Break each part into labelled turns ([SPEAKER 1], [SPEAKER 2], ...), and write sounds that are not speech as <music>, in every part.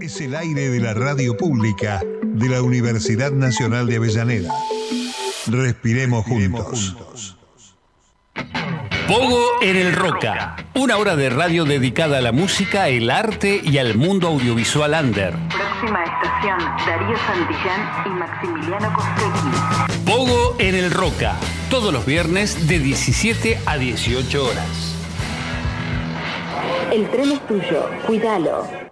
[SPEAKER 1] Es el aire de la radio pública de la Universidad Nacional de Avellaneda. Respiremos juntos.
[SPEAKER 2] Pogo en el Roca, una hora de radio dedicada a la música, el arte y al mundo audiovisual under.
[SPEAKER 3] Próxima estación, Darío Santillán y Maximiliano Costecchi.
[SPEAKER 2] Pogo en el Roca, todos los viernes de 17 a 18 horas.
[SPEAKER 3] El tren es tuyo, cuídalo.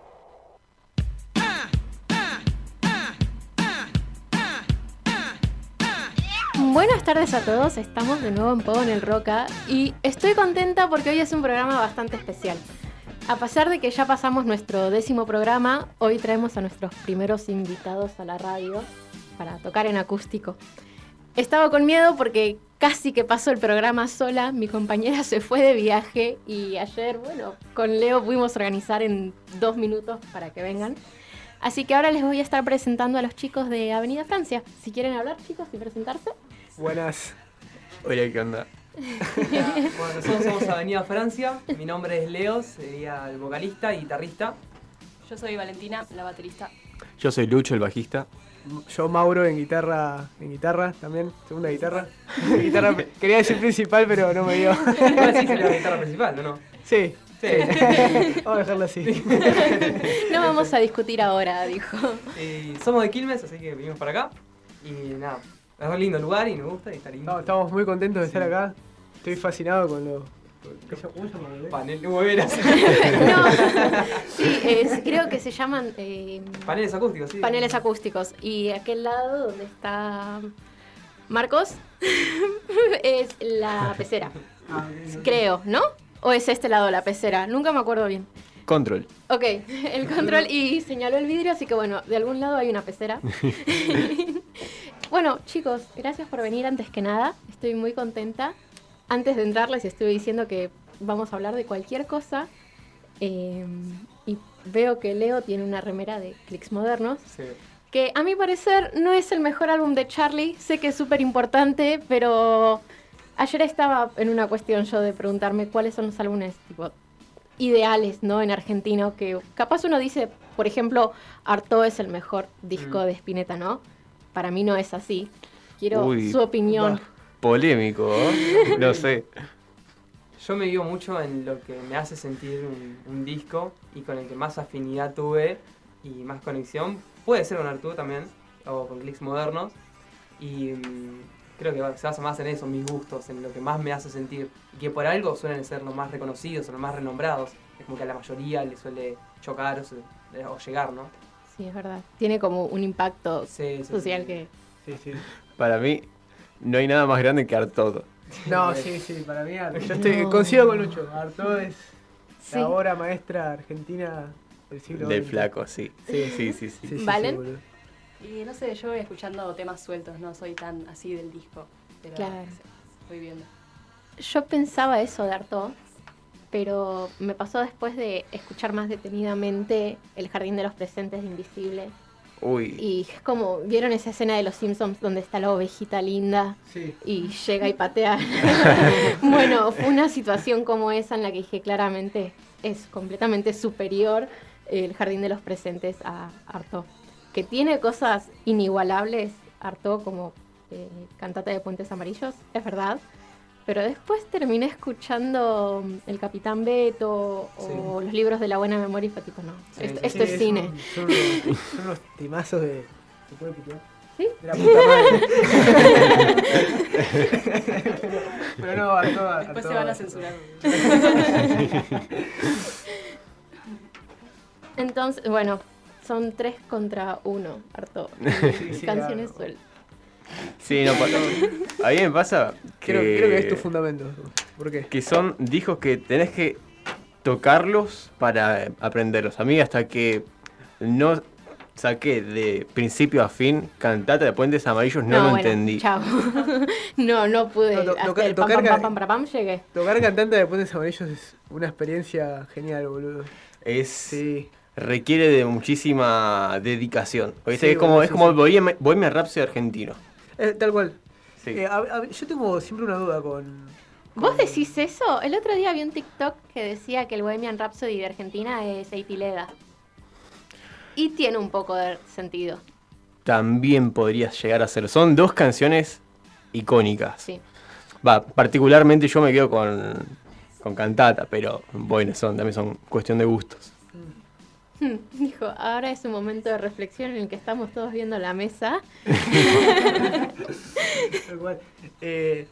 [SPEAKER 4] Buenas tardes a todos, estamos de nuevo en Pogo en el Roca y estoy contenta porque hoy es un programa bastante especial. A pesar de que ya pasamos nuestro décimo programa, hoy traemos a nuestros primeros invitados a la radio para tocar en acústico. Estaba con miedo porque casi que pasó el programa sola, mi compañera <laughs> se fue de viaje y ayer, bueno, con Leo pudimos organizar en dos minutos para que vengan. Así que ahora les voy a estar presentando a los chicos de Avenida Francia. Si quieren hablar, chicos, y presentarse.
[SPEAKER 5] Buenas.
[SPEAKER 6] Hola, ¿qué onda?
[SPEAKER 5] Bueno, nosotros somos Avenida Francia. Mi nombre es Leo, sería el vocalista y guitarrista.
[SPEAKER 7] Yo soy Valentina, la baterista.
[SPEAKER 6] Yo soy Lucho, el bajista.
[SPEAKER 8] Yo Mauro en guitarra, en guitarra también, segunda guitarra. <laughs> guitarra quería decir principal, pero no me dio.
[SPEAKER 5] Sí sería la guitarra principal, ¿no? no?
[SPEAKER 8] Sí,
[SPEAKER 5] Sí. <laughs>
[SPEAKER 8] vamos a dejarlo así. <laughs>
[SPEAKER 4] No vamos a discutir ahora, dijo.
[SPEAKER 5] Y somos de Quilmes, así que vinimos para acá. Y nada, es un lindo lugar y nos gusta y está lindo.
[SPEAKER 8] No, estamos muy contentos de estar acá. Estoy fascinado con lo. ¿Qué se- ¿Cómo se llama?
[SPEAKER 5] Panel. <laughs>
[SPEAKER 4] No, sí, es- creo que se llaman eh,
[SPEAKER 5] Paneles acústicos, sí.
[SPEAKER 4] paneles acústicos. Y aquel lado donde está Marcos <laughs> es la <laughs> pecera,
[SPEAKER 8] Ah,
[SPEAKER 4] creo, ¿no? ¿O es este lado la pecera? Nunca me acuerdo bien.
[SPEAKER 6] Control.
[SPEAKER 4] Ok, el control y señaló el vidrio, así que bueno, de algún lado hay una pecera. Bueno, chicos, gracias por venir antes que nada. Estoy muy contenta. Antes de entrar les estuve diciendo que vamos a hablar de cualquier cosa. eh, y veo que Leo tiene una remera de Clicks Modernos,
[SPEAKER 5] Sí.
[SPEAKER 4] que a mi parecer no es el mejor álbum de Charlie. Sé que es súper importante, pero ayer estaba en una cuestión yo de preguntarme cuáles son los álbumes tipo ideales, ¿no? En argentino, que capaz uno dice, por ejemplo, Arto es el mejor disco
[SPEAKER 5] Mm.
[SPEAKER 4] de Spinetta, ¿no? Para mí no es así. Quiero
[SPEAKER 6] Uy,
[SPEAKER 4] su opinión.
[SPEAKER 8] bah.
[SPEAKER 6] Polémico, ¿eh? <laughs> No sé.
[SPEAKER 5] Yo me guío mucho en lo que me hace sentir un, un disco y con el que más afinidad tuve y más conexión. Puede ser con Arturo también, o con clics modernos. Y mm, creo que se basa más en eso, mis gustos, en lo que más me hace sentir. Y que por algo suelen ser los más reconocidos o los más renombrados. Es como que a la mayoría le suele chocar o, se- o llegar, ¿no?
[SPEAKER 4] Sí, es verdad. Tiene como un impacto
[SPEAKER 5] Sí, sí,
[SPEAKER 4] social
[SPEAKER 5] sí.
[SPEAKER 4] que...
[SPEAKER 8] Sí, sí.
[SPEAKER 6] Para mí, no hay nada más grande que Artodo.
[SPEAKER 8] No, sí, sí, para mí. Yo estoy, coincido con Lucho. Arto es
[SPEAKER 4] Sí.
[SPEAKER 8] la obra maestra argentina del siglo
[SPEAKER 6] Del
[SPEAKER 8] XX.
[SPEAKER 6] flaco, sí.
[SPEAKER 8] Sí.
[SPEAKER 6] Sí, sí, sí.
[SPEAKER 8] Sí, sí, sí,
[SPEAKER 4] ¿Valen?
[SPEAKER 7] Y no sé, yo voy escuchando temas sueltos, no soy tan así del disco. Pero
[SPEAKER 4] Claro.
[SPEAKER 7] voy viendo.
[SPEAKER 4] Yo pensaba eso de Artaud, pero me pasó después de escuchar más detenidamente El Jardín de los Presentes de Invisible.
[SPEAKER 6] Uy.
[SPEAKER 4] Y es como, ¿vieron esa escena de Los Simpsons donde está la ovejita linda
[SPEAKER 8] Sí.
[SPEAKER 4] y llega y patea? <laughs> bueno, fue una situación como esa en la que dije claramente es completamente superior El Jardín de los Presentes a Artaud. Que tiene cosas inigualables, Artaud como eh, cantata de Puentes Amarillos, es verdad. Pero después terminé escuchando mm, El Capitán Beto o los libros de la buena memoria y fue tipo, no,
[SPEAKER 5] Sí,
[SPEAKER 4] esto,
[SPEAKER 5] sí,
[SPEAKER 4] esto
[SPEAKER 8] Sí,
[SPEAKER 4] es cine.
[SPEAKER 8] un- Son, unos, son unos timazos de. ¿Se puede putear?
[SPEAKER 4] ¿Sí?
[SPEAKER 8] De la puta madre. pero, <laughs> pero no, a todas.
[SPEAKER 7] Después se van a censurar. <laughs>
[SPEAKER 4] Entonces, bueno, son tres contra uno, harto.
[SPEAKER 8] Sí, sí,
[SPEAKER 4] Canciones sueltas.
[SPEAKER 6] Sí, no, pa- a mí me pasa que,
[SPEAKER 8] Creo, creo que es tu fundamento. ¿Por qué?
[SPEAKER 6] que son discos que tenés que tocarlos para aprenderlos. A mí hasta que no saqué de principio a fin Cantata de Puentes Amarillos no, lo
[SPEAKER 4] bueno,
[SPEAKER 6] entendí.
[SPEAKER 4] Chao. <laughs> no, no pude.
[SPEAKER 8] No, to-
[SPEAKER 4] Hasta
[SPEAKER 8] tocar-
[SPEAKER 4] el pam,
[SPEAKER 8] tocar
[SPEAKER 4] pam,
[SPEAKER 8] ca-
[SPEAKER 4] pam, pam, para pam, llegué.
[SPEAKER 8] Tocar cantante de Puentes Amarillos es una experiencia genial, boludo.
[SPEAKER 6] Es
[SPEAKER 8] Sí.
[SPEAKER 6] requiere de muchísima dedicación. Porque
[SPEAKER 8] Sí,
[SPEAKER 6] es como
[SPEAKER 8] boludo,
[SPEAKER 6] es
[SPEAKER 8] sí,
[SPEAKER 6] como
[SPEAKER 8] sí.
[SPEAKER 6] Bohemia, Bohemia Rhapsody argentino.
[SPEAKER 8] Eh, tal cual.
[SPEAKER 6] Sí.
[SPEAKER 8] Eh, a- a- yo tengo siempre una duda con.
[SPEAKER 4] ¿Vos decís eso? El otro día vi un TikTok que decía que el Bohemian Rhapsody de Argentina es Eitileda. y tiene un poco de sentido.
[SPEAKER 6] También podría llegar a ser. Son dos canciones icónicas.
[SPEAKER 4] Sí.
[SPEAKER 6] Va, particularmente yo me quedo con, con Cantata, pero bueno, son, también son cuestión de gustos. <laughs>
[SPEAKER 4] Dijo, ahora es un momento de reflexión en el que estamos todos viendo la mesa.
[SPEAKER 8] Eh,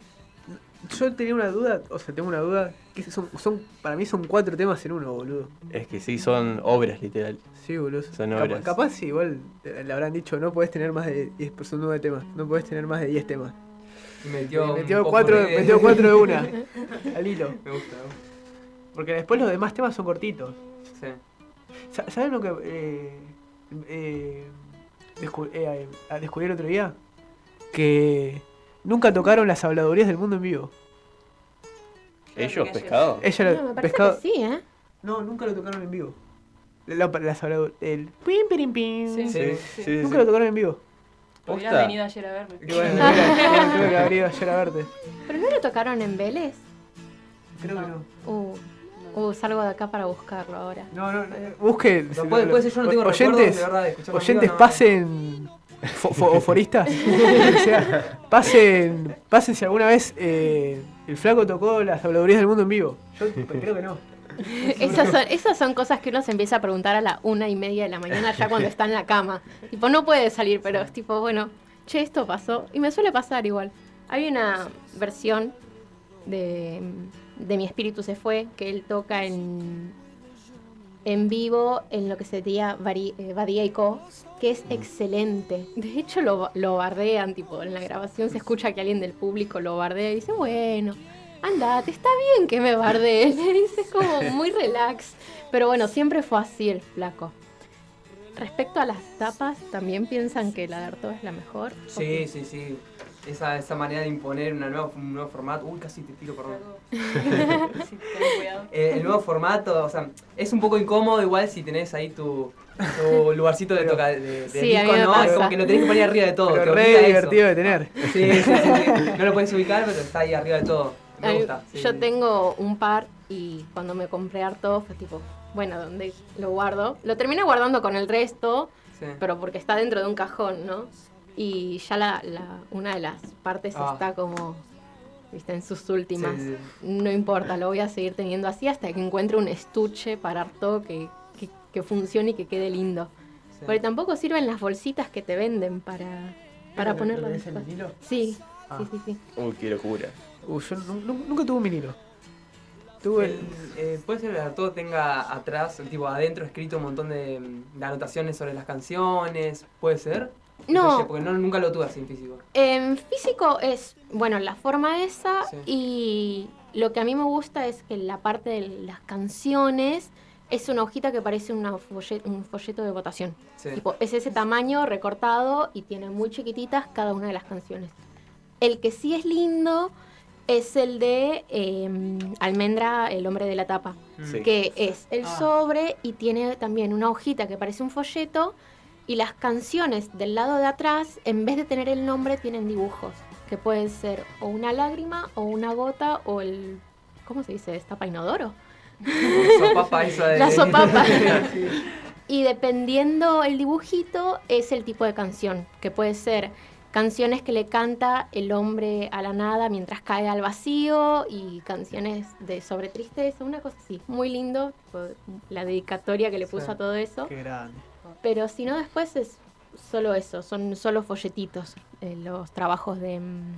[SPEAKER 8] yo tenía una duda, o sea, tengo una duda, que son, son, para mí son cuatro temas en uno, boludo.
[SPEAKER 6] Es que sí, son obras literal.
[SPEAKER 8] Sí, boludo.
[SPEAKER 6] Son obras.
[SPEAKER 8] capaz sí, igual eh, le habrán dicho, no puedes tener más de 10, son nueve temas, no puedes tener más de 10 temas.
[SPEAKER 5] Y metió,
[SPEAKER 8] Y cuatro,
[SPEAKER 5] de-
[SPEAKER 8] metió cuatro de una, <laughs> al hilo.
[SPEAKER 5] Me gusta, me gusta.
[SPEAKER 8] Porque después los demás temas son cortitos.
[SPEAKER 5] Sí.
[SPEAKER 8] Sa- ¿Saben lo que eh, eh, eh, eh, descubrí el otro día? Que nunca tocaron las habladurías del mundo en vivo.
[SPEAKER 6] Ellos, pescado.
[SPEAKER 8] Ella
[SPEAKER 4] No,
[SPEAKER 8] lo-
[SPEAKER 4] me parece
[SPEAKER 8] pescado-
[SPEAKER 4] que sí, ¿eh?
[SPEAKER 8] No, nunca lo tocaron en vivo. La- las habladurías. El pim, pirim, pim.
[SPEAKER 7] Sí,
[SPEAKER 6] Sí, sí, sí.
[SPEAKER 8] Nunca lo tocaron en vivo.
[SPEAKER 7] Hubieras venido ayer a verme.
[SPEAKER 8] Bueno, tuve que haber ido ayer a verte. <laughs>
[SPEAKER 4] ¿Pero no lo tocaron en Vélez?
[SPEAKER 8] Creo que no.
[SPEAKER 4] Uh, uh, salgo de acá para buscarlo ahora.
[SPEAKER 8] No, no, no, busque.
[SPEAKER 5] Pero puede, puede ser, yo no tengo
[SPEAKER 8] oyentes,
[SPEAKER 5] de verdad de
[SPEAKER 8] oyentes
[SPEAKER 5] no.
[SPEAKER 8] pasen. fo- fo- o foristas, <laughs> o sea, pasen, pasen si alguna vez eh, el flaco tocó las habladurías del mundo en vivo. Yo creo que no. <laughs>
[SPEAKER 4] Esas son, esas son cosas que uno se empieza a preguntar a la una y media de la mañana ya cuando está en la cama. Tipo, no puede salir, pero es tipo, bueno, che, esto pasó. Y me suele pasar igual. Hay una versión de, de Mi Espíritu se fue que él toca en, en vivo en lo que sería eh, Badía y Co, que es excelente. De hecho, lo, lo bardean, tipo, en la grabación se escucha que alguien del público lo bardea y dice, bueno, andate, está bien que me bardee. <laughs> Le dice como muy relax. Pero bueno, siempre fue así el flaco. Respecto a las tapas, ¿también piensan que la de Arto es la mejor?
[SPEAKER 5] Sí, sí, sí. Esa, esa manera de imponer una nueva, un nuevo formato. Uy, casi te tiro, perdón. <laughs>
[SPEAKER 7] Sí, cuidado. <laughs>
[SPEAKER 5] Eh, el nuevo formato, o sea, es un poco incómodo igual si tenés ahí tu, tu <laughs> lugarcito de toca de, de
[SPEAKER 4] Sí,
[SPEAKER 5] disco, ¿no?
[SPEAKER 4] pasa.
[SPEAKER 5] Es como que lo tenés que poner arriba de todo.
[SPEAKER 8] Pero
[SPEAKER 5] te
[SPEAKER 8] re
[SPEAKER 5] a eso.
[SPEAKER 8] divertido de tener.
[SPEAKER 5] Sí, sí, sí, sí. No lo puedes ubicar, pero está ahí arriba de todo. Me
[SPEAKER 4] Ay,
[SPEAKER 5] gusta. sí,
[SPEAKER 4] Yo
[SPEAKER 5] sí.
[SPEAKER 4] tengo un par y cuando me compré Arto fue tipo, bueno, ¿dónde lo guardo? Lo terminé guardando con el resto,
[SPEAKER 5] Sí.
[SPEAKER 4] pero porque está dentro de un cajón, ¿no? Y ya la, la- una de las partes
[SPEAKER 5] Ah.
[SPEAKER 4] está como, viste, en sus últimas.
[SPEAKER 5] Sí, sí,
[SPEAKER 4] No importa, lo voy a seguir teniendo así hasta que encuentre un estuche para Arto que, que, que funcione y que quede lindo.
[SPEAKER 5] sí.
[SPEAKER 4] Porque tampoco sirven las bolsitas que te venden para, para
[SPEAKER 8] ¿Lo
[SPEAKER 4] ponerlo
[SPEAKER 8] en vinilo?
[SPEAKER 4] Sí,
[SPEAKER 8] Ah.
[SPEAKER 4] sí, sí, sí.
[SPEAKER 6] Uy, qué locura.
[SPEAKER 8] Uh, yo nu- nu- nunca tuve un vinilo. Tuve
[SPEAKER 5] El-
[SPEAKER 8] el.
[SPEAKER 5] eh, puede ser que autor tenga atrás, tipo adentro, escrito un montón de, de anotaciones sobre las canciones. ¿Puede ser?
[SPEAKER 4] No.
[SPEAKER 5] Porque no, nunca lo tuve así en físico.
[SPEAKER 4] En físico es, bueno, la forma esa
[SPEAKER 5] Sí.
[SPEAKER 4] y lo que a mí me gusta es que la parte de las canciones es una hojita que parece una folle- un folleto de votación.
[SPEAKER 5] Sí.
[SPEAKER 4] Tipo, es ese tamaño recortado y tiene muy chiquititas cada una de las canciones. El que sí es lindo es el de eh, Almendra, el hombre de la tapa,
[SPEAKER 6] Sí.
[SPEAKER 4] que es el
[SPEAKER 5] Ah.
[SPEAKER 4] sobre y tiene también una hojita que parece un folleto y las canciones del lado de atrás, en vez de tener el nombre, tienen dibujos, que pueden ser o una lágrima o una gota o el... ¿Cómo se dice? ¿Tapa inodoro?
[SPEAKER 5] Sopapa esa de...
[SPEAKER 4] La sopapa. <laughs> <laughs> Y dependiendo el dibujito, es el tipo de canción, que puede ser canciones que le canta el hombre a la nada mientras cae al vacío y canciones de sobre tristeza, una cosa así. Muy lindo, tipo, la dedicatoria que le puso
[SPEAKER 5] Sí.
[SPEAKER 4] a todo eso.
[SPEAKER 8] Qué grande.
[SPEAKER 4] Pero si no, después es solo eso, son solo folletitos eh, los trabajos de, mm,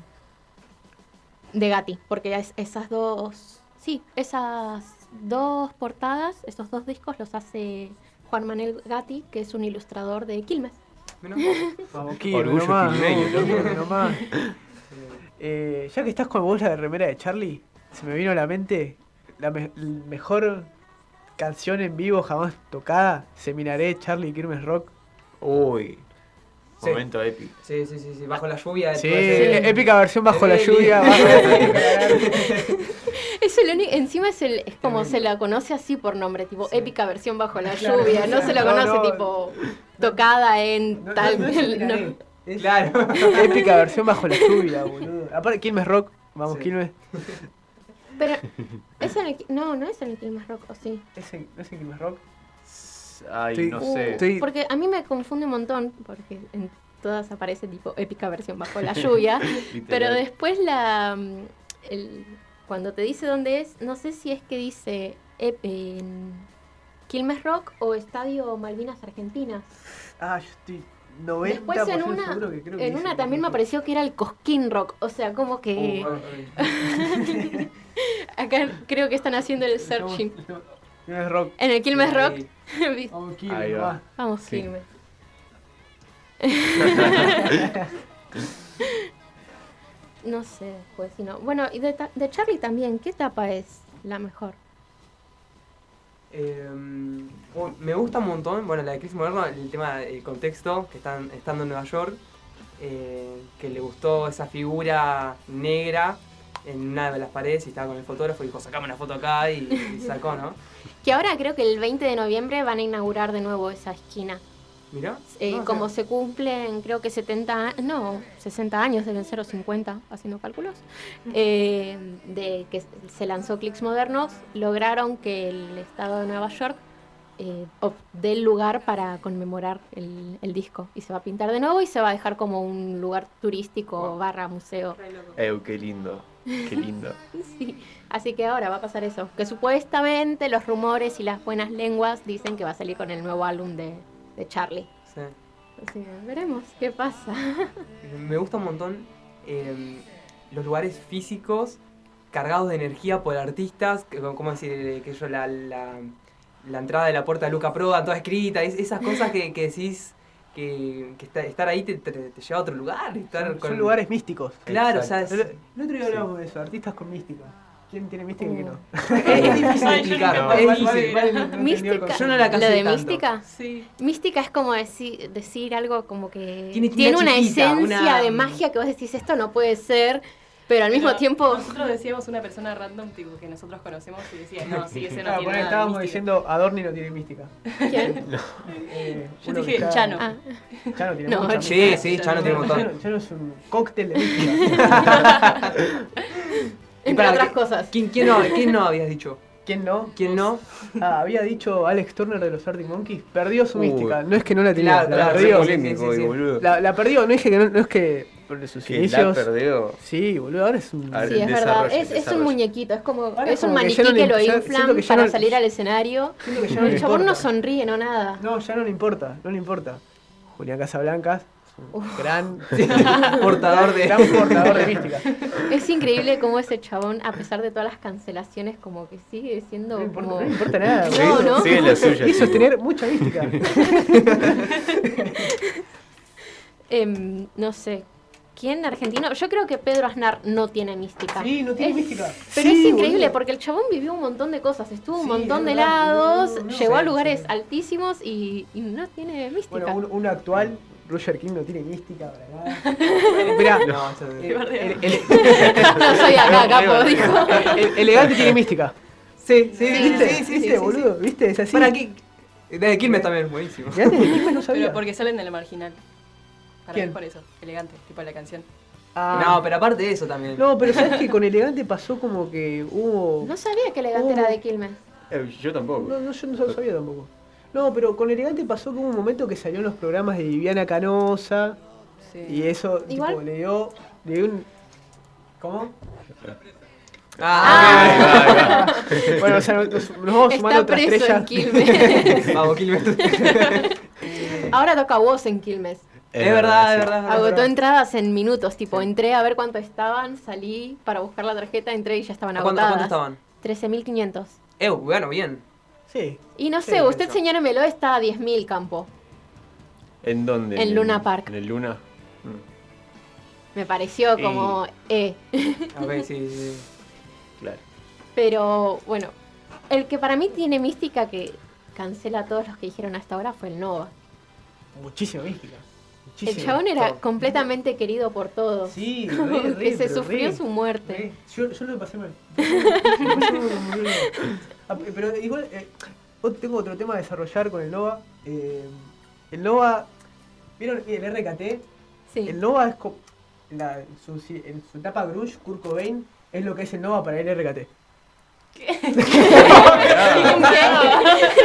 [SPEAKER 4] de Gatti, porque es- esas dos, sí, esas dos portadas, esos dos discos los hace Juan Manuel Gatti, que es un ilustrador de Quilmes. <laughs>
[SPEAKER 8] Vamos,
[SPEAKER 6] Orgullo
[SPEAKER 8] nomás,
[SPEAKER 6] quilmeño, <laughs>
[SPEAKER 8] nomás. Eh, ya que estás con vos la de remera de Charlie, se me vino a la mente la me- mejor canción en vivo jamás tocada, Seminaré Charlie Kirmes Rock.
[SPEAKER 6] Uy.
[SPEAKER 5] Sí.
[SPEAKER 6] Momento épico.
[SPEAKER 5] Sí, sí, sí, sí, bajo la lluvia.
[SPEAKER 8] Sí,
[SPEAKER 5] ser-
[SPEAKER 8] épica versión bajo la lluvia. bajo <laughs>
[SPEAKER 4] Es el único, encima es, el, es como se la conoce así por nombre, tipo épica versión bajo la lluvia, no se la
[SPEAKER 8] No,
[SPEAKER 4] conoce
[SPEAKER 8] no.
[SPEAKER 4] tipo tocada en
[SPEAKER 5] No,
[SPEAKER 4] tal... <laughs>
[SPEAKER 5] Claro.
[SPEAKER 8] épica versión bajo la lluvia, boludo. Aparte, Quilmes Rock. Vamos,
[SPEAKER 5] Sí.
[SPEAKER 8] Quilmes.
[SPEAKER 4] Pero, <laughs> ¿es en el, no, no es en el Quilmes Rock, ¿o sí?
[SPEAKER 8] ¿Es en, ¿No es en Rock?
[SPEAKER 6] Ay, no
[SPEAKER 4] Uh,
[SPEAKER 6] sé.
[SPEAKER 4] Porque a mí me confunde un montón, porque en todas aparece tipo épica versión bajo la lluvia. <laughs> pero después la mm, el- cuando te dice dónde es, no sé si es que dice ep- en Quilmes Rock o Estadio Malvinas Argentinas.
[SPEAKER 8] Ah, yo estoy 90%
[SPEAKER 4] Después en una,
[SPEAKER 8] seguro que creo que
[SPEAKER 4] en una también me pareció que era el Cosquín Rock. O sea, como que <laughs> acá creo que están haciendo el searching.
[SPEAKER 8] No es rock.
[SPEAKER 4] En el Quilmes Rock. <laughs>
[SPEAKER 5] Ahí.
[SPEAKER 8] Vamos,
[SPEAKER 6] va.
[SPEAKER 4] Vamos,
[SPEAKER 6] Sí.
[SPEAKER 4] Quilmes. <laughs> no sé, pues si no. Bueno, y de, ta- de Charlie también, ¿qué etapa es la mejor?
[SPEAKER 5] Oh, me gusta un montón, bueno, la de Chris Moderno, el tema del contexto, que están estando en Nueva York, eh, que le gustó esa figura negra en una de las paredes y estaba con el fotógrafo y dijo, sacame una foto acá y, y sacó, ¿no? <laughs>
[SPEAKER 4] Que ahora creo que el 20 de noviembre van a inaugurar de nuevo esa esquina.
[SPEAKER 5] Mirá.
[SPEAKER 4] Eh,
[SPEAKER 5] No,
[SPEAKER 4] como
[SPEAKER 5] sí.
[SPEAKER 4] se cumplen, creo que 70, a- no, 60 años, deben ser o 50, haciendo cálculos, eh, de que se lanzó Clicks Modernos, lograron que el estado de Nueva York eh, dé el lugar para conmemorar el, el disco. Y se va a pintar de nuevo y se va a dejar como un lugar turístico barra museo.
[SPEAKER 6] Eh, qué lindo. Qué lindo. <laughs>
[SPEAKER 4] Sí. Así que ahora va a pasar eso. Que supuestamente los rumores y las buenas lenguas dicen que va a salir con el nuevo álbum de, de Charlie.
[SPEAKER 5] Sí.
[SPEAKER 4] Así que veremos qué pasa. <laughs>
[SPEAKER 5] Me gusta un montón eh, los lugares físicos cargados de energía por artistas, como decir, eh, que yo la, la, la entrada de la puerta de Luca Proda, toda escrita, es- esas cosas que, que decís que, que está- estar ahí te, te- te lleva a otro lugar. Estar
[SPEAKER 8] Son,
[SPEAKER 5] con-
[SPEAKER 8] son lugares místicos.
[SPEAKER 5] Claro, o sea,
[SPEAKER 6] Exacto.
[SPEAKER 5] es,
[SPEAKER 8] El, el otro día hablamos de eso, artistas con mística. ¿Quién tiene mística y quién no? <laughs>
[SPEAKER 5] es- difícil <laughs> de explicar,
[SPEAKER 6] no.
[SPEAKER 5] es
[SPEAKER 8] Vale,
[SPEAKER 5] difícil.
[SPEAKER 8] vale, no entendió el
[SPEAKER 4] Mística.
[SPEAKER 8] concepto.
[SPEAKER 5] Yo no la
[SPEAKER 4] Lo
[SPEAKER 5] casé
[SPEAKER 4] de
[SPEAKER 5] tanto.
[SPEAKER 4] mística.
[SPEAKER 7] Sí.
[SPEAKER 4] Mística es como decir, decir algo como que
[SPEAKER 5] Tiene
[SPEAKER 4] tiene,
[SPEAKER 5] una
[SPEAKER 4] una
[SPEAKER 5] chiquita,
[SPEAKER 4] esencia
[SPEAKER 5] una-
[SPEAKER 4] de magia que vos decís esto no puede ser, pero al mismo
[SPEAKER 7] Pero
[SPEAKER 4] tiempo
[SPEAKER 7] Nosotros decíamos una persona random tipo, que nosotros conocemos y decía, no, sí, ese no
[SPEAKER 8] Claro,
[SPEAKER 7] tiene
[SPEAKER 8] por ahí
[SPEAKER 7] nada de
[SPEAKER 8] estábamos
[SPEAKER 7] mística".
[SPEAKER 8] diciendo Adorni no tiene mística.
[SPEAKER 4] ¿quién? <laughs>
[SPEAKER 8] Eh,
[SPEAKER 7] Yo dije
[SPEAKER 8] está-
[SPEAKER 7] Chano.
[SPEAKER 4] Ah,
[SPEAKER 8] Chano tiene
[SPEAKER 4] No,
[SPEAKER 8] mucha
[SPEAKER 5] Sí,
[SPEAKER 8] mística.
[SPEAKER 5] sí, ya no tiene un montón.
[SPEAKER 8] Chano, Chano es un cóctel de mística.
[SPEAKER 5] Y
[SPEAKER 4] entre
[SPEAKER 5] para,
[SPEAKER 4] otras
[SPEAKER 5] ¿qué-
[SPEAKER 4] cosas.
[SPEAKER 5] ¿quién, quién, no, ¿Quién no habías dicho?
[SPEAKER 8] ¿Quién no?
[SPEAKER 5] ¿Quién no?
[SPEAKER 8] Ah, había dicho Alex Turner de los Arctic Monkeys. Perdió su
[SPEAKER 6] Uy.
[SPEAKER 8] mística. No es que no la tenía,
[SPEAKER 5] Claro,
[SPEAKER 8] la perdió.
[SPEAKER 5] sí, sí, sí.
[SPEAKER 8] La, la perdió, no dije que no, no es que por sus
[SPEAKER 6] Que la
[SPEAKER 8] inicios.
[SPEAKER 6] perdió.
[SPEAKER 8] Sí, boludo, ahora es un.
[SPEAKER 4] Sí, es verdad. Es, es un muñequito, es como
[SPEAKER 8] Ahora
[SPEAKER 4] es un
[SPEAKER 8] como
[SPEAKER 4] maniquí
[SPEAKER 8] no
[SPEAKER 4] que lo inflan
[SPEAKER 8] que
[SPEAKER 4] para
[SPEAKER 8] no-
[SPEAKER 4] salir al escenario.
[SPEAKER 8] Que ya no le
[SPEAKER 4] El chabón no sonríe, no nada.
[SPEAKER 8] No, ya no le importa, no le importa. Julián Casablancas, gran, <laughs>
[SPEAKER 5] Portador de.
[SPEAKER 8] gran portador de mística.
[SPEAKER 4] Es increíble cómo ese chabón, a pesar de todas las cancelaciones, como que sigue siendo
[SPEAKER 8] No importa,
[SPEAKER 4] como...
[SPEAKER 8] no importa nada.
[SPEAKER 4] No,
[SPEAKER 8] boludo.
[SPEAKER 4] no.
[SPEAKER 6] Sigue la suya.
[SPEAKER 8] Hizo
[SPEAKER 6] sí.
[SPEAKER 8] tener mucha mística. <laughs>
[SPEAKER 4] Em, no sé. ¿Quién argentino? Yo creo que Pedro Aznar no tiene mística.
[SPEAKER 8] Sí, no tiene
[SPEAKER 4] Es-
[SPEAKER 8] mística.
[SPEAKER 4] Pero
[SPEAKER 8] Sí,
[SPEAKER 4] es increíble
[SPEAKER 8] boludo.
[SPEAKER 4] porque el chabón vivió un montón de cosas, estuvo un
[SPEAKER 8] Sí,
[SPEAKER 4] montón de lados,
[SPEAKER 8] no, no, no,
[SPEAKER 4] llegó a lugares
[SPEAKER 8] sí.
[SPEAKER 4] altísimos y, y no tiene mística.
[SPEAKER 8] Bueno, un, actual, Roger King no tiene mística para nada. <laughs> Esperá, <laughs>
[SPEAKER 5] No,
[SPEAKER 4] soy acá, capo, dijo.
[SPEAKER 8] el- elegante tiene mística.
[SPEAKER 5] Sí, sí,
[SPEAKER 4] Sí,
[SPEAKER 8] ¿Viste?
[SPEAKER 5] sí, sí, sí,
[SPEAKER 8] ¿Viste,
[SPEAKER 5] sí, sí.
[SPEAKER 8] boludo? ¿Viste? Es así.
[SPEAKER 5] Para aquí. De Quilmes también, buenísimo.
[SPEAKER 8] De Quilmes no sabía.
[SPEAKER 7] Pero porque salen de la marginal. Para
[SPEAKER 8] ¿Quién?
[SPEAKER 7] mí es por eso, elegante, tipo la canción.
[SPEAKER 8] Ah.
[SPEAKER 5] No, pero aparte de eso también.
[SPEAKER 8] No, pero sabes que con elegante pasó como que hubo.
[SPEAKER 4] No sabía que elegante era de Quilmes.
[SPEAKER 6] Eh, yo tampoco.
[SPEAKER 8] No, no, yo no lo sabía tampoco. No, pero con elegante pasó como un momento que salió en los programas de Viviana Canosa
[SPEAKER 7] Sí.
[SPEAKER 8] y eso
[SPEAKER 4] Igual-
[SPEAKER 8] tipo, le dio. Le dio un. ¿Cómo?
[SPEAKER 5] Ah, <laughs>
[SPEAKER 8] bueno, o sea, nos, nos vamos sumando
[SPEAKER 4] Está
[SPEAKER 8] otra
[SPEAKER 4] preso
[SPEAKER 8] estrella.
[SPEAKER 4] en Quilmes. <laughs>
[SPEAKER 5] Vamos, Quilmes. <laughs>
[SPEAKER 4] Ahora toca vos en Quilmes.
[SPEAKER 5] Es verdad, es verdad. es
[SPEAKER 4] Agotó
[SPEAKER 5] verdad.
[SPEAKER 4] entradas en minutos, tipo, entré a ver cuánto estaban, salí para buscar la tarjeta, entré y ya estaban
[SPEAKER 5] ¿A cuánto,
[SPEAKER 4] agotadas.
[SPEAKER 5] cuánto estaban?
[SPEAKER 4] 13.500.
[SPEAKER 5] Eh, bueno, bien.
[SPEAKER 8] Sí.
[SPEAKER 4] Y no
[SPEAKER 8] Sí,
[SPEAKER 4] sé, usted
[SPEAKER 5] eso.
[SPEAKER 4] señóremelo, está a 10.000 campo.
[SPEAKER 6] ¿En dónde?
[SPEAKER 4] En Luna Park.
[SPEAKER 6] En el Luna.
[SPEAKER 4] Me pareció como, eh.
[SPEAKER 5] Ok, sí, sí. <laughs>
[SPEAKER 6] Claro.
[SPEAKER 4] Pero bueno, el que para mí tiene mística que cancela a todos los que dijeron hasta ahora fue el Nova.
[SPEAKER 8] Muchísima mística.
[SPEAKER 4] El
[SPEAKER 8] Muchísima.
[SPEAKER 4] chabón era
[SPEAKER 8] Todo.
[SPEAKER 4] completamente querido por todos.
[SPEAKER 8] Sí, <laughs> re, re,
[SPEAKER 4] que se sufrió
[SPEAKER 8] re,
[SPEAKER 4] su muerte.
[SPEAKER 8] yo lo pasé mal. <laughs> Ah, Pero igual, eh, tengo otro tema a desarrollar con el Nova. Eh, el Nova, ¿vieron el RKT?
[SPEAKER 4] Sí.
[SPEAKER 8] El Nova es co- la- su, en su etapa grunge, Kurt Cobain, es lo que es el Nova para el RKT. <laughs> <laughs>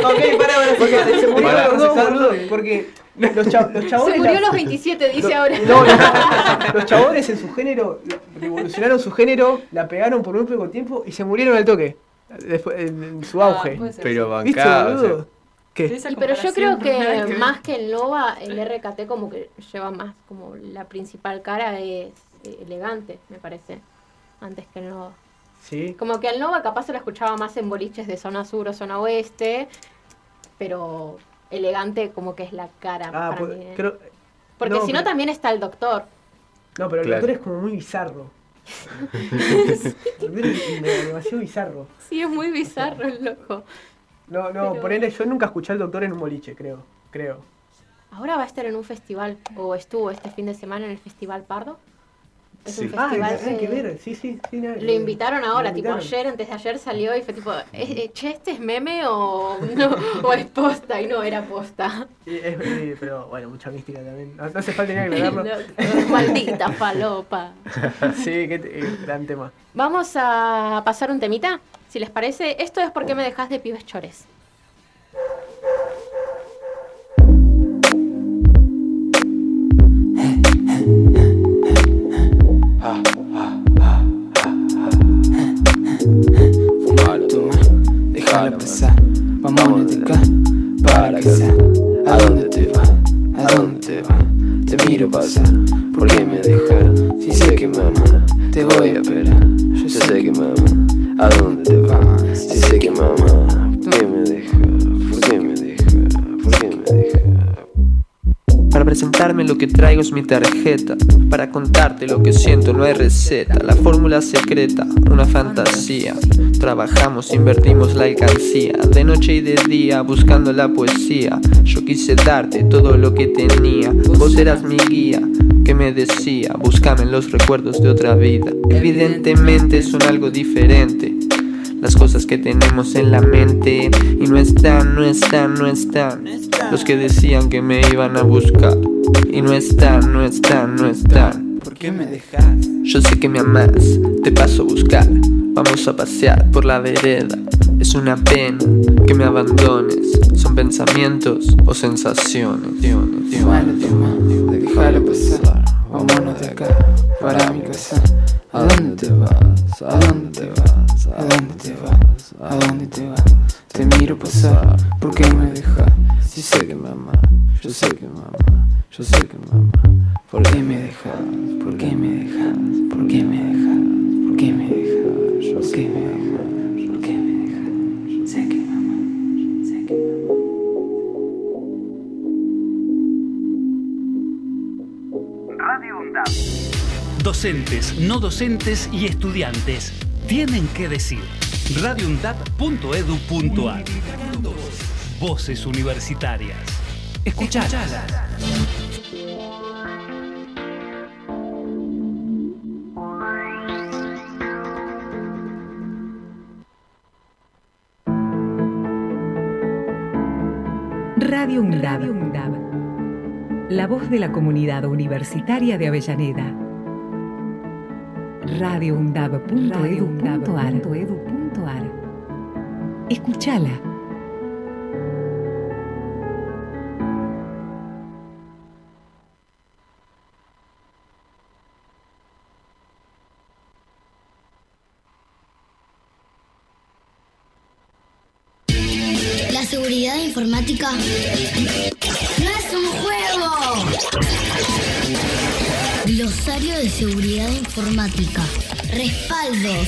[SPEAKER 8] Ok, para, para, porque <laughs> se murieron
[SPEAKER 6] Pará.
[SPEAKER 8] los dos, boludo. Porque los, cha- los
[SPEAKER 4] Se
[SPEAKER 8] chabones.
[SPEAKER 4] murió a
[SPEAKER 8] la-
[SPEAKER 4] los 27, dice
[SPEAKER 8] lo-
[SPEAKER 4] ahora.
[SPEAKER 8] No, no, los chabones en su género revolucionaron su género, la pegaron por muy poco tiempo y se murieron al toque. Después, en, en su auge.
[SPEAKER 7] Ah,
[SPEAKER 6] Pero
[SPEAKER 7] sí.
[SPEAKER 8] ¿Viste,
[SPEAKER 6] bancá, o
[SPEAKER 8] boludo?
[SPEAKER 6] sea,
[SPEAKER 8] ¿Qué?
[SPEAKER 7] Sí, esa
[SPEAKER 4] Y pero yo creo <laughs> que más que el Nova, el RKT como que lleva más, como la principal cara es eh, elegante, me parece, antes que el Nova.
[SPEAKER 8] Sí.
[SPEAKER 4] Como que al Nova capaz se lo escuchaba más en boliches de zona sur o zona oeste, pero elegante como que es la cara
[SPEAKER 8] Ah,
[SPEAKER 4] para
[SPEAKER 8] pues,
[SPEAKER 4] mí. ¿eh?
[SPEAKER 8] creo-
[SPEAKER 4] Porque
[SPEAKER 8] no,
[SPEAKER 4] si no
[SPEAKER 8] pero-
[SPEAKER 4] también está el doctor.
[SPEAKER 8] No, pero el
[SPEAKER 6] Claro.
[SPEAKER 8] doctor es como muy bizarro. <laughs> Demasiado bizarro.
[SPEAKER 4] Sí, es muy bizarro el loco.
[SPEAKER 8] No, no,
[SPEAKER 4] Pero-
[SPEAKER 8] ponele, yo nunca escuché al doctor en un boliche, creo. Creo.
[SPEAKER 4] Ahora va a estar en un festival, o estuvo este fin de semana en el Festival Pardo. Es un
[SPEAKER 6] Sí.
[SPEAKER 8] Ah,
[SPEAKER 4] festival
[SPEAKER 8] nada que
[SPEAKER 4] que-
[SPEAKER 8] ver, sí, sí, sí. que
[SPEAKER 4] Lo invitaron ahora,
[SPEAKER 8] Lo
[SPEAKER 4] tipo ayer, antes de ayer salió y fue tipo, eh, eh, che, ¿este es meme o, no, <laughs> o es posta? Y no, era posta.
[SPEAKER 8] Y es- y- pero bueno, mucha mística también. No, no hace falta ni aclararlo. <laughs>
[SPEAKER 4] No, Maldita <laughs> falopa.
[SPEAKER 8] sí, qué eh, gran tema.
[SPEAKER 4] Vamos a pasar un temita, si les parece. Esto es porque me dejas de pibes chores.
[SPEAKER 9] Déjala pasar. Vamos de acá para casa. ¿A dónde te vas? ¿A dónde te vas? Te miro pasar. ¿Por qué me dejas? Si sé que mamá, te voy a esperar. Yo sé que mamá, ¿a dónde te vas? Si sé que mamá, ¿por qué me dejas? ¿Por qué me dejas? ¿Por qué me dejas?
[SPEAKER 10] Para presentarme lo que traigo es mi tarjeta. Para contarte lo que siento no hay receta. La fórmula secreta, una fantasía. Trabajamos, invertimos la alcancía. De noche y de día buscando la poesía. Yo quise darte todo lo que tenía. Vos eras mi guía. Que me decía, búscame los recuerdos de otra vida. Evidentemente son algo diferente. Las cosas que tenemos en la mente y no están, no están, no están. Los que decían que me iban a buscar y no están, no están, no están.
[SPEAKER 9] ¿Por qué me dejas?
[SPEAKER 10] Yo sé que me amas, te paso a buscar. Vamos a pasear por la vereda. Es una pena que me abandones. Son pensamientos o sensaciones.
[SPEAKER 9] Déjala pasar. Vámonos de acá para mi casa. ¿A dónde te vas? ¿A dónde te vas? ¿A dónde te vas? ¿A dónde te vas? Te miro pasar. ¿Por qué me dejas? Si sé que mamá, yo sé que mamá, yo sé que mamá. ¿Por qué me dejas? ¿Por qué me dejas? ¿Por qué me dejas? ¿Por qué me dejas? Yo sé que mamá,
[SPEAKER 2] Docentes, no docentes y estudiantes tienen que decir. radioundap.edu.ar Voces universitarias. Escuchalas.
[SPEAKER 11] Radio UNDAB. La voz de la comunidad universitaria de Avellaneda. radioundab.edu.ar Escuchala.
[SPEAKER 12] La seguridad informática no es un juego. Glosario de seguridad informática. Respaldos.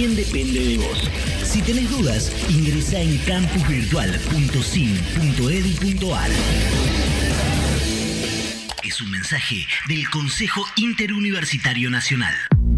[SPEAKER 13] depende de vos. Si tenés dudas, ingresa en campusvirtual.sin.edu.ar. Es un mensaje del Consejo Interuniversitario Nacional.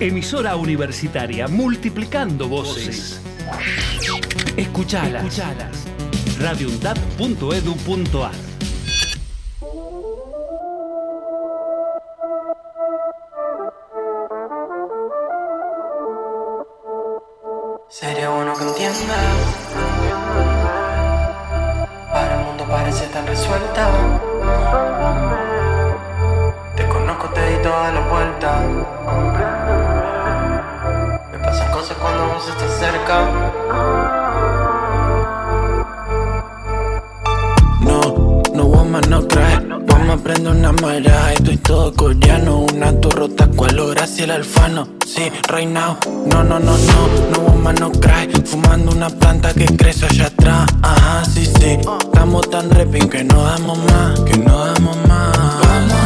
[SPEAKER 2] Emisora universitaria multiplicando voces. Escuchalas. Escuchalas. radioundad.edu.ar
[SPEAKER 10] Sería bueno que entiendas. Para el mundo parece tan resuelta. Te conozco, te di toda la vuelta. Estás cerca.
[SPEAKER 14] No, no woman no cry Vamos a prender una mara Estoy todo coreano. Una turrota cual Horacio el alfano. Sí, right now No, no, no, no No woman no cry Fumando una planta que crece allá atrás. Ajá, sí, sí. Estamos tan repin que no damos más Que no damos más. Vamos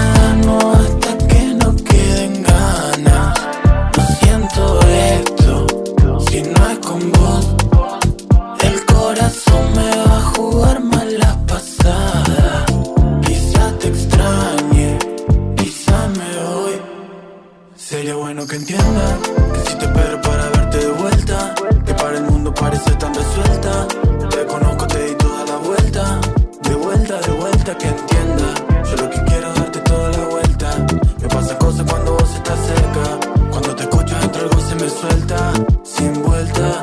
[SPEAKER 14] Bueno que si te espero para verte de vuelta, que para el mundo parece tan resuelta. Te conozco, te di toda la vuelta, de vuelta, de vuelta, que entiendas. Yo lo que quiero es darte toda la vuelta. Me pasan cosas cuando vos estás cerca. Cuando te escucho dentro algo se me suelta, sin vuelta.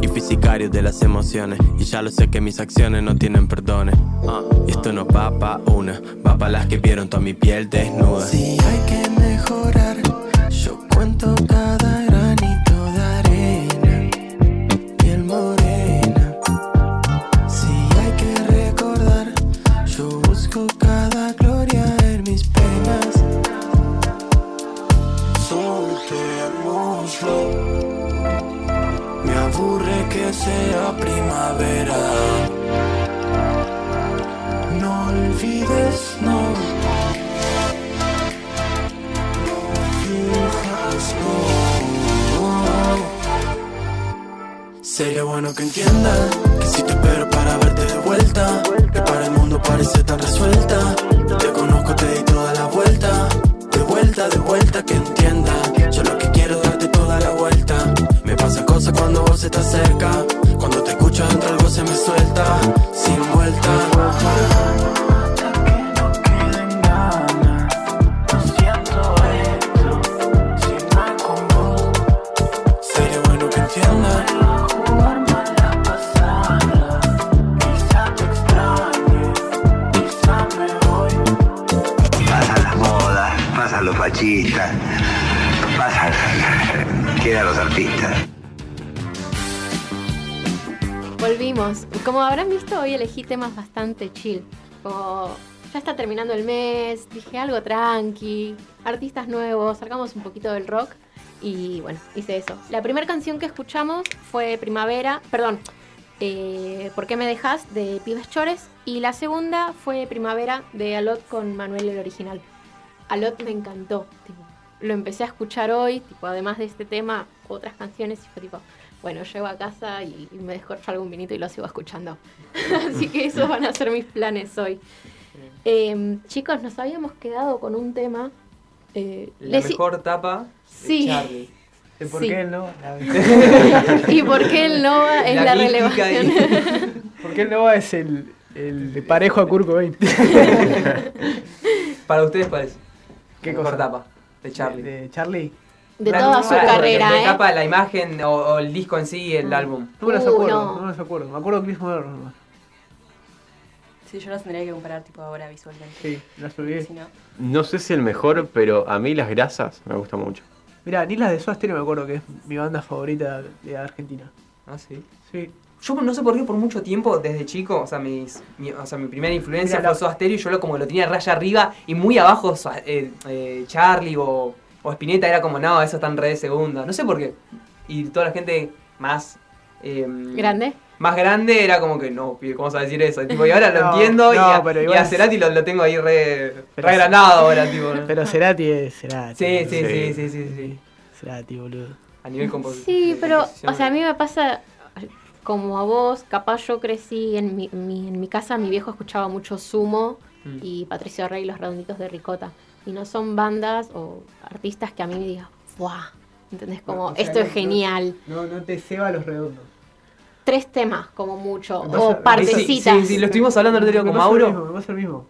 [SPEAKER 15] y fisicario de las emociones. Y ya lo sé que mis acciones no tienen perdones. Ah, y esto no va pa' una, va pa' las que vieron toda mi piel desnuda.
[SPEAKER 14] Si hay que mejorar,
[SPEAKER 4] hoy elegí temas bastante chill. Como ya está terminando el mes, dije algo tranqui, artistas nuevos, salgamos un poquito del rock. Y bueno, hice eso. La primera canción que escuchamos fue Primavera, perdón, eh, ¿Por qué me dejas? de Pibes Chores. Y la segunda fue Primavera de Alot con Manuel el original. Alot me encantó. lo empecé a escuchar hoy, tipo, además de este tema, otras canciones y fue tipo, bueno, llego a casa y, y me descorcho algún vinito y lo sigo escuchando. <laughs> Así que esos van a ser mis planes hoy. Eh, chicos, nos habíamos quedado con un tema. eh,
[SPEAKER 5] La mejor tapa de
[SPEAKER 4] Sí.
[SPEAKER 5] Charlie.
[SPEAKER 8] ¿Y por
[SPEAKER 4] Sí.
[SPEAKER 8] qué él no? <laughs>
[SPEAKER 4] ¿Y por qué el Nova es la,
[SPEAKER 5] mística
[SPEAKER 4] relevación? <laughs>
[SPEAKER 8] Porque el Nova es el, el parejo a Kurt Cobain.
[SPEAKER 5] Para ustedes, ¿cuál es?
[SPEAKER 8] ¿Qué
[SPEAKER 5] La mejor
[SPEAKER 8] cosa?
[SPEAKER 5] tapa de Charlie.
[SPEAKER 8] De Charlie.
[SPEAKER 4] De
[SPEAKER 5] La-
[SPEAKER 4] toda su carrera,
[SPEAKER 5] de
[SPEAKER 4] ¿eh?
[SPEAKER 5] la imagen o, o el disco en sí, el álbum.
[SPEAKER 8] No me
[SPEAKER 4] Uh,
[SPEAKER 8] acuerdo,
[SPEAKER 4] no.
[SPEAKER 8] no. me los acuerdo. Me acuerdo que Chris Moderno nomás.
[SPEAKER 7] Sí, yo los tendría que comparar tipo ahora visualmente.
[SPEAKER 8] Sí, las olvidé.
[SPEAKER 7] Si no.
[SPEAKER 6] No sé si el mejor, pero a mí las grasas me gustan mucho.
[SPEAKER 8] Mira, ni las de Soda Stereo me acuerdo que es mi banda favorita de Argentina.
[SPEAKER 5] Ah, sí.
[SPEAKER 8] Sí.
[SPEAKER 5] Yo no sé por qué por mucho tiempo, desde chico, o sea, mis, mi, o sea, mi primera influencia
[SPEAKER 8] Mira,
[SPEAKER 5] fue
[SPEAKER 8] la-
[SPEAKER 5] Soda Stereo y yo lo como lo tenía raya arriba y muy abajo eh, eh, Charlie o O Spinetta era como, no, eso están re de segunda. No sé por qué. Y toda la gente más. em,
[SPEAKER 4] ¿Grande?
[SPEAKER 5] Más grande era como que, no, ¿cómo vas a decir eso? <laughs> Tipo, y ahora lo
[SPEAKER 8] No,
[SPEAKER 5] entiendo y, a,
[SPEAKER 8] pero
[SPEAKER 5] y a Cerati lo, lo tengo ahí re, re granado ahora, tipo. ¿no? <laughs>
[SPEAKER 8] Pero Cerati es Cerati.
[SPEAKER 5] Sí, sí, sí, sí, sí, sí.
[SPEAKER 8] Cerati, boludo.
[SPEAKER 5] A nivel composición.
[SPEAKER 4] Sí, pero, o sea, a mí me pasa como a vos, capaz yo crecí en mi, mi- en mi casa, mi viejo escuchaba mucho Sumo
[SPEAKER 5] Mm.
[SPEAKER 4] y Patricio Rey, Los Redonditos de Ricota. Y no son bandas o artistas que a mí me digan, ¡buah! ¿Entendés? Como,
[SPEAKER 8] O sea,
[SPEAKER 4] esto
[SPEAKER 8] no-
[SPEAKER 4] es genial.
[SPEAKER 8] No, no te ceba los redondos.
[SPEAKER 4] Tres temas, como mucho, o partecitas.
[SPEAKER 5] Sí, sí, lo estuvimos hablando el otro con Mauro.
[SPEAKER 8] mismo, me pasa lo mismo.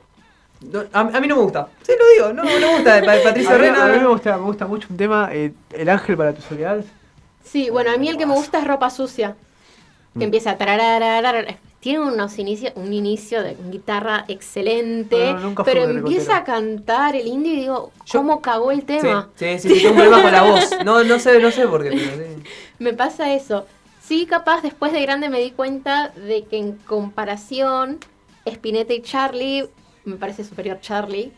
[SPEAKER 5] No, a, a mí no me gusta. Sí, lo digo, no, no me gusta. de <laughs> Patricio
[SPEAKER 8] a, mí,
[SPEAKER 5] Rey, no,
[SPEAKER 8] a mí me gusta, me gusta mucho un tema, eh, El ángel para tu soledad.
[SPEAKER 4] Sí, bueno, a mí el que me gusta es Ropa Sucia,
[SPEAKER 8] Mm.
[SPEAKER 4] que empieza a tararararar. Tiene unos inicio, un inicio de guitarra excelente,
[SPEAKER 5] No, no,
[SPEAKER 4] pero empieza a cantar el indio y digo, ¿cómo cagó el
[SPEAKER 5] Sí,
[SPEAKER 4] tema?
[SPEAKER 5] sí, sí, sí, tengo un problema con la voz. No, no sé, no sé por qué, sí. <laughs>
[SPEAKER 4] Me pasa eso. Sí, capaz después de grande me di cuenta de que en comparación, Spinetta y Charlie, me parece superior Charlie.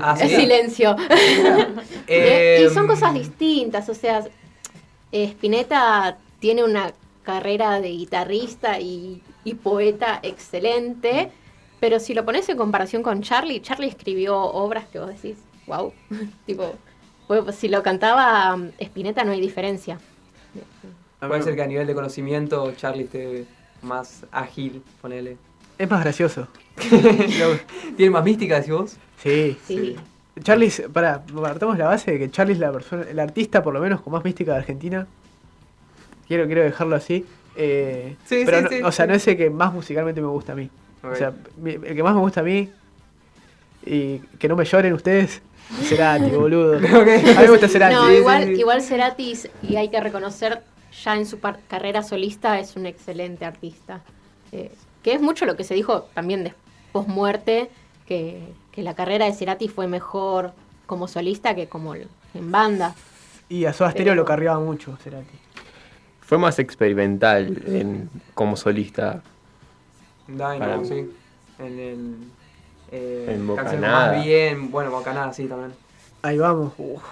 [SPEAKER 5] Ah, ¿sí?
[SPEAKER 4] Silencio. <laughs> <laughs>
[SPEAKER 5] Eh,
[SPEAKER 4] y son cosas distintas, o sea, eh, Spinetta tiene una carrera de guitarrista y, y poeta excelente, pero si lo pones en comparación con Charlie, Charlie escribió obras que vos decís, wow, <laughs> tipo, pues, si lo cantaba um, Spinetta no hay diferencia.
[SPEAKER 5] Puede ser que a nivel de conocimiento Charlie esté más ágil, ponele.
[SPEAKER 8] Es más gracioso. <laughs>
[SPEAKER 5] ¿Tiene más mística, decís vos?
[SPEAKER 8] Sí.
[SPEAKER 4] Sí.
[SPEAKER 8] Charlie, pará, partamos la base de que Charlie es la persona, el artista por lo menos con más mística de Argentina. Quiero, quiero dejarlo así. Eh,
[SPEAKER 5] Sí,
[SPEAKER 8] pero
[SPEAKER 5] sí,
[SPEAKER 8] no-
[SPEAKER 5] sí,
[SPEAKER 8] o sea,
[SPEAKER 5] sí.
[SPEAKER 8] no es el que más musicalmente me gusta a mí. O sea, el que más me gusta a mí y que no me lloren ustedes, Cerati, <laughs> boludo. A mí me gusta <laughs> Cerati.
[SPEAKER 4] No, igual,
[SPEAKER 8] sí.
[SPEAKER 4] igual Cerati, y hay que reconocer, ya en su carrera solista es un excelente artista. Eh, que es mucho lo que se dijo también de post-muerte, que, que la carrera de Cerati fue mejor como solista que como en banda.
[SPEAKER 8] Y a Soda Stereo
[SPEAKER 4] Pero-
[SPEAKER 8] lo cargaba mucho, Cerati.
[SPEAKER 6] Fue más experimental en, como solista.
[SPEAKER 5] Dino, sí. En el. Eh,
[SPEAKER 6] En Bocanada.
[SPEAKER 5] Más bien, bueno, Bocanada, sí, también.
[SPEAKER 8] Ahí vamos. Uf.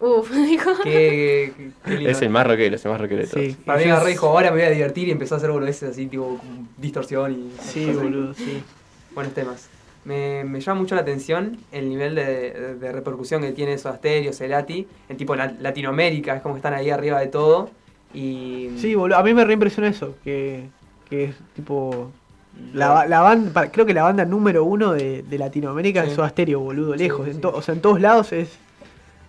[SPEAKER 4] Uf, <laughs> dijo.
[SPEAKER 5] Qué, qué- qué lindo.
[SPEAKER 6] Es el más rockero, es el más rockero de todos.
[SPEAKER 5] Para mí agarré dijo, ahora me voy a divertir y empezó a hacer boludeces así, tipo, distorsión y...
[SPEAKER 8] Sí, boludo, sí.
[SPEAKER 5] Buenos temas. Me, me llama mucho la atención el nivel de, de- de repercusión que tiene Soda Stereo, Cerati, en tipo la- Latinoamérica, es como que están ahí arriba de todo. Y...
[SPEAKER 8] Sí, boludo. A mí me reimpresiona eso. Que, que es tipo. La, ba- la banda, creo que la banda número uno de, de Latinoamérica
[SPEAKER 5] Sí.
[SPEAKER 8] es Soda Stereo, boludo. Lejos.
[SPEAKER 5] sí.
[SPEAKER 8] En to- o sea, en todos lados es.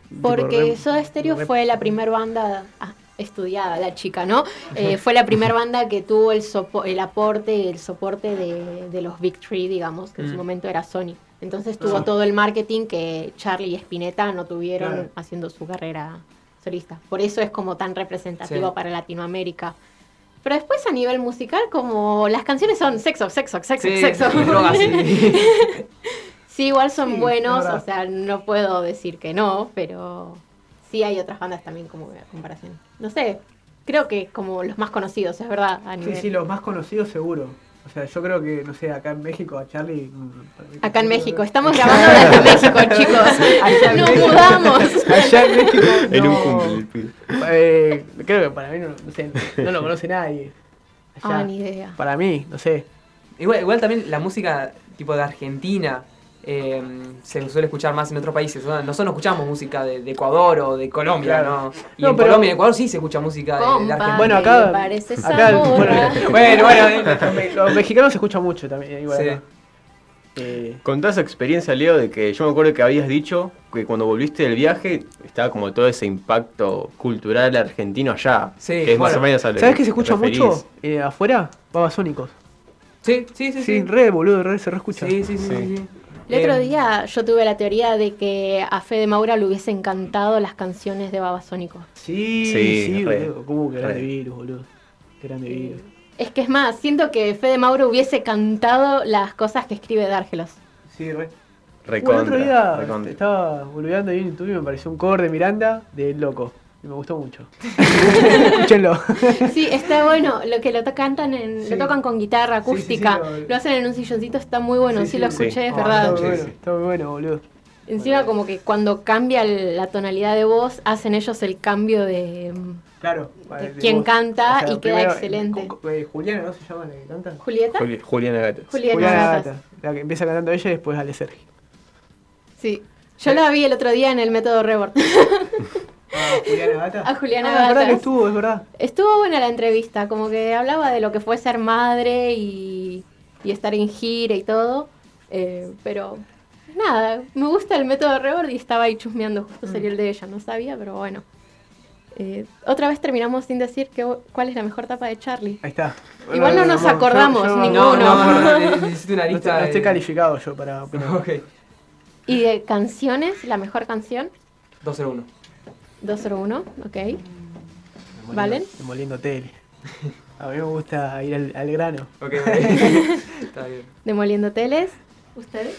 [SPEAKER 8] tipo,
[SPEAKER 4] Porque
[SPEAKER 8] re-
[SPEAKER 4] Soda Stereo
[SPEAKER 8] re-
[SPEAKER 4] fue la primera banda ah, estudiada, la chica, ¿no? Eh, fue la <laughs> primera banda que tuvo el, sopo- el aporte, el soporte de, de los Big Three, digamos, que en su
[SPEAKER 5] Mm.
[SPEAKER 4] momento era Sony. Entonces tuvo
[SPEAKER 5] Ah.
[SPEAKER 4] todo el marketing que Charlie y Spinetta no tuvieron
[SPEAKER 5] Claro.
[SPEAKER 4] haciendo su carrera solista. Por eso es como tan representativo
[SPEAKER 5] Sí.
[SPEAKER 4] para Latinoamérica. Pero después a nivel musical, como las canciones son sexo, sexo, sexo,
[SPEAKER 5] Sí,
[SPEAKER 4] sexo.
[SPEAKER 5] y <laughs> drogas, sí. <laughs>
[SPEAKER 4] Sí, igual son
[SPEAKER 8] Sí,
[SPEAKER 4] buenos, o sea, no puedo decir que no, pero sí hay otras bandas también como a comparación. No sé, creo que como los más conocidos, es verdad, a
[SPEAKER 8] Sí,
[SPEAKER 4] nivel.
[SPEAKER 8] sí, los más conocidos seguro. O sea, yo creo que, no sé, acá en México a Charlie. mm,
[SPEAKER 4] Acá en México, estamos grabando desde México, chicos.
[SPEAKER 8] Allá México.
[SPEAKER 4] mudamos.
[SPEAKER 8] Allá en México. <laughs>
[SPEAKER 6] En un
[SPEAKER 8] no.
[SPEAKER 6] cumple.
[SPEAKER 8] Eh, creo que para mí no, no sé, no lo conoce nadie. Allá.
[SPEAKER 4] Ah, ni idea.
[SPEAKER 8] Para mí, no sé.
[SPEAKER 5] Igual, igual también la música tipo de Argentina eh, se suele escuchar más en otros países. ¿no? Nosotros no escuchamos música de, de Ecuador o de Colombia,
[SPEAKER 8] Claro.
[SPEAKER 5] ¿no? Y
[SPEAKER 8] No,
[SPEAKER 5] en
[SPEAKER 8] pero-
[SPEAKER 5] Colombia y en Ecuador sí se escucha música de, Argentina.
[SPEAKER 8] Bueno, acá-. <laughs>
[SPEAKER 5] Bueno, bueno, <laughs> eh.
[SPEAKER 8] Los me- Los mexicanos se escuchan mucho también. Igual
[SPEAKER 5] Sí.
[SPEAKER 8] Eh,
[SPEAKER 6] Contá esa experiencia, Leo, de que yo me acuerdo que habías dicho que cuando volviste del viaje estaba como todo ese impacto cultural argentino allá.
[SPEAKER 5] Sí,
[SPEAKER 6] que es más
[SPEAKER 5] bueno.
[SPEAKER 6] o menos
[SPEAKER 8] ¿Sabes
[SPEAKER 6] que
[SPEAKER 8] se escucha mucho eh, afuera? Babasónicos.
[SPEAKER 5] Sí, sí, sí.
[SPEAKER 8] Sí,
[SPEAKER 5] Sí,
[SPEAKER 8] re, boludo, re, se re escucha.
[SPEAKER 5] sí, sí. sí,
[SPEAKER 6] Sí.
[SPEAKER 5] sí,
[SPEAKER 4] El otro
[SPEAKER 5] Eh,
[SPEAKER 4] día yo tuve la teoría de que a Fede Maura le hubiese encantado las canciones de Babasónicos.
[SPEAKER 8] Sí,
[SPEAKER 6] Sí,
[SPEAKER 8] sí,
[SPEAKER 6] re,
[SPEAKER 8] boludo. ¿Cómo que grande virus, boludo? Qué grande virus.
[SPEAKER 4] Es que es más, siento que Fede Mauro hubiese cantado las cosas que escribe Dárgelos.
[SPEAKER 8] Sí, re.
[SPEAKER 6] Recontra,
[SPEAKER 8] Bueno, el otro día
[SPEAKER 6] recontra.
[SPEAKER 8] estaba boludeando ahí en YouTube y me pareció un cover de Miranda de Loco. Y me gustó mucho. <laughs> Escúchenlo.
[SPEAKER 4] Sí, está bueno. Lo que lo cantan en,
[SPEAKER 8] Sí.
[SPEAKER 4] lo tocan con guitarra
[SPEAKER 8] Sí, sí, sí,
[SPEAKER 4] acústica.
[SPEAKER 8] lo-
[SPEAKER 4] lo hacen en un silloncito, está muy bueno. Sí, lo
[SPEAKER 8] sí.
[SPEAKER 4] escuché, es
[SPEAKER 6] Ah,
[SPEAKER 8] Oh,
[SPEAKER 4] verdad.
[SPEAKER 8] Está muy bueno, está muy bueno, boludo.
[SPEAKER 4] Encima como que cuando cambia la tonalidad de voz, hacen ellos el cambio de,
[SPEAKER 8] Claro.
[SPEAKER 4] de quién canta y queda
[SPEAKER 8] primero,
[SPEAKER 4] excelente.
[SPEAKER 8] eh, Juliana, ¿no se llama la que canta?
[SPEAKER 4] ¿Julieta?
[SPEAKER 6] Juli- Juliana Gatas.
[SPEAKER 4] Juliana
[SPEAKER 8] Juliana
[SPEAKER 4] Gatas.
[SPEAKER 8] Gata, La que empieza cantando ella y después Ale Sergi.
[SPEAKER 4] Sí. Yo la vi el otro día en el método Rebord. <laughs>
[SPEAKER 8] Juliana Gata.
[SPEAKER 4] A Juliana
[SPEAKER 8] Ah, es verdad que estuvo, es verdad.
[SPEAKER 4] Estuvo buena la entrevista, como que hablaba de lo que fue ser madre y, y estar en gira y todo. eh, pero nada, me gusta el método Rebord y estaba ahí chusmeando, justo
[SPEAKER 8] Mm.
[SPEAKER 4] salió el de ella, no sabía, pero bueno. Eh, otra vez terminamos sin decir que, cuál es la mejor tapa de Charlie.
[SPEAKER 8] Ahí está.
[SPEAKER 4] Igual no nos
[SPEAKER 8] yo-
[SPEAKER 4] acordamos,
[SPEAKER 8] yo-
[SPEAKER 4] ninguno.
[SPEAKER 5] No, no, no, <laughs> necesito una
[SPEAKER 8] No,
[SPEAKER 5] lista
[SPEAKER 8] no
[SPEAKER 5] de-
[SPEAKER 8] estoy calificado yo para opinar. <laughs>
[SPEAKER 5] Ok.
[SPEAKER 4] Y de canciones, la mejor canción,
[SPEAKER 5] 201.
[SPEAKER 4] 201, ok. ¿Valen?
[SPEAKER 8] Demoliendo tele. <laughs> A mí me gusta ir al, al grano.
[SPEAKER 5] Ok, ok. <laughs> Está bien.
[SPEAKER 4] Demoliendo teles. ¿Ustedes?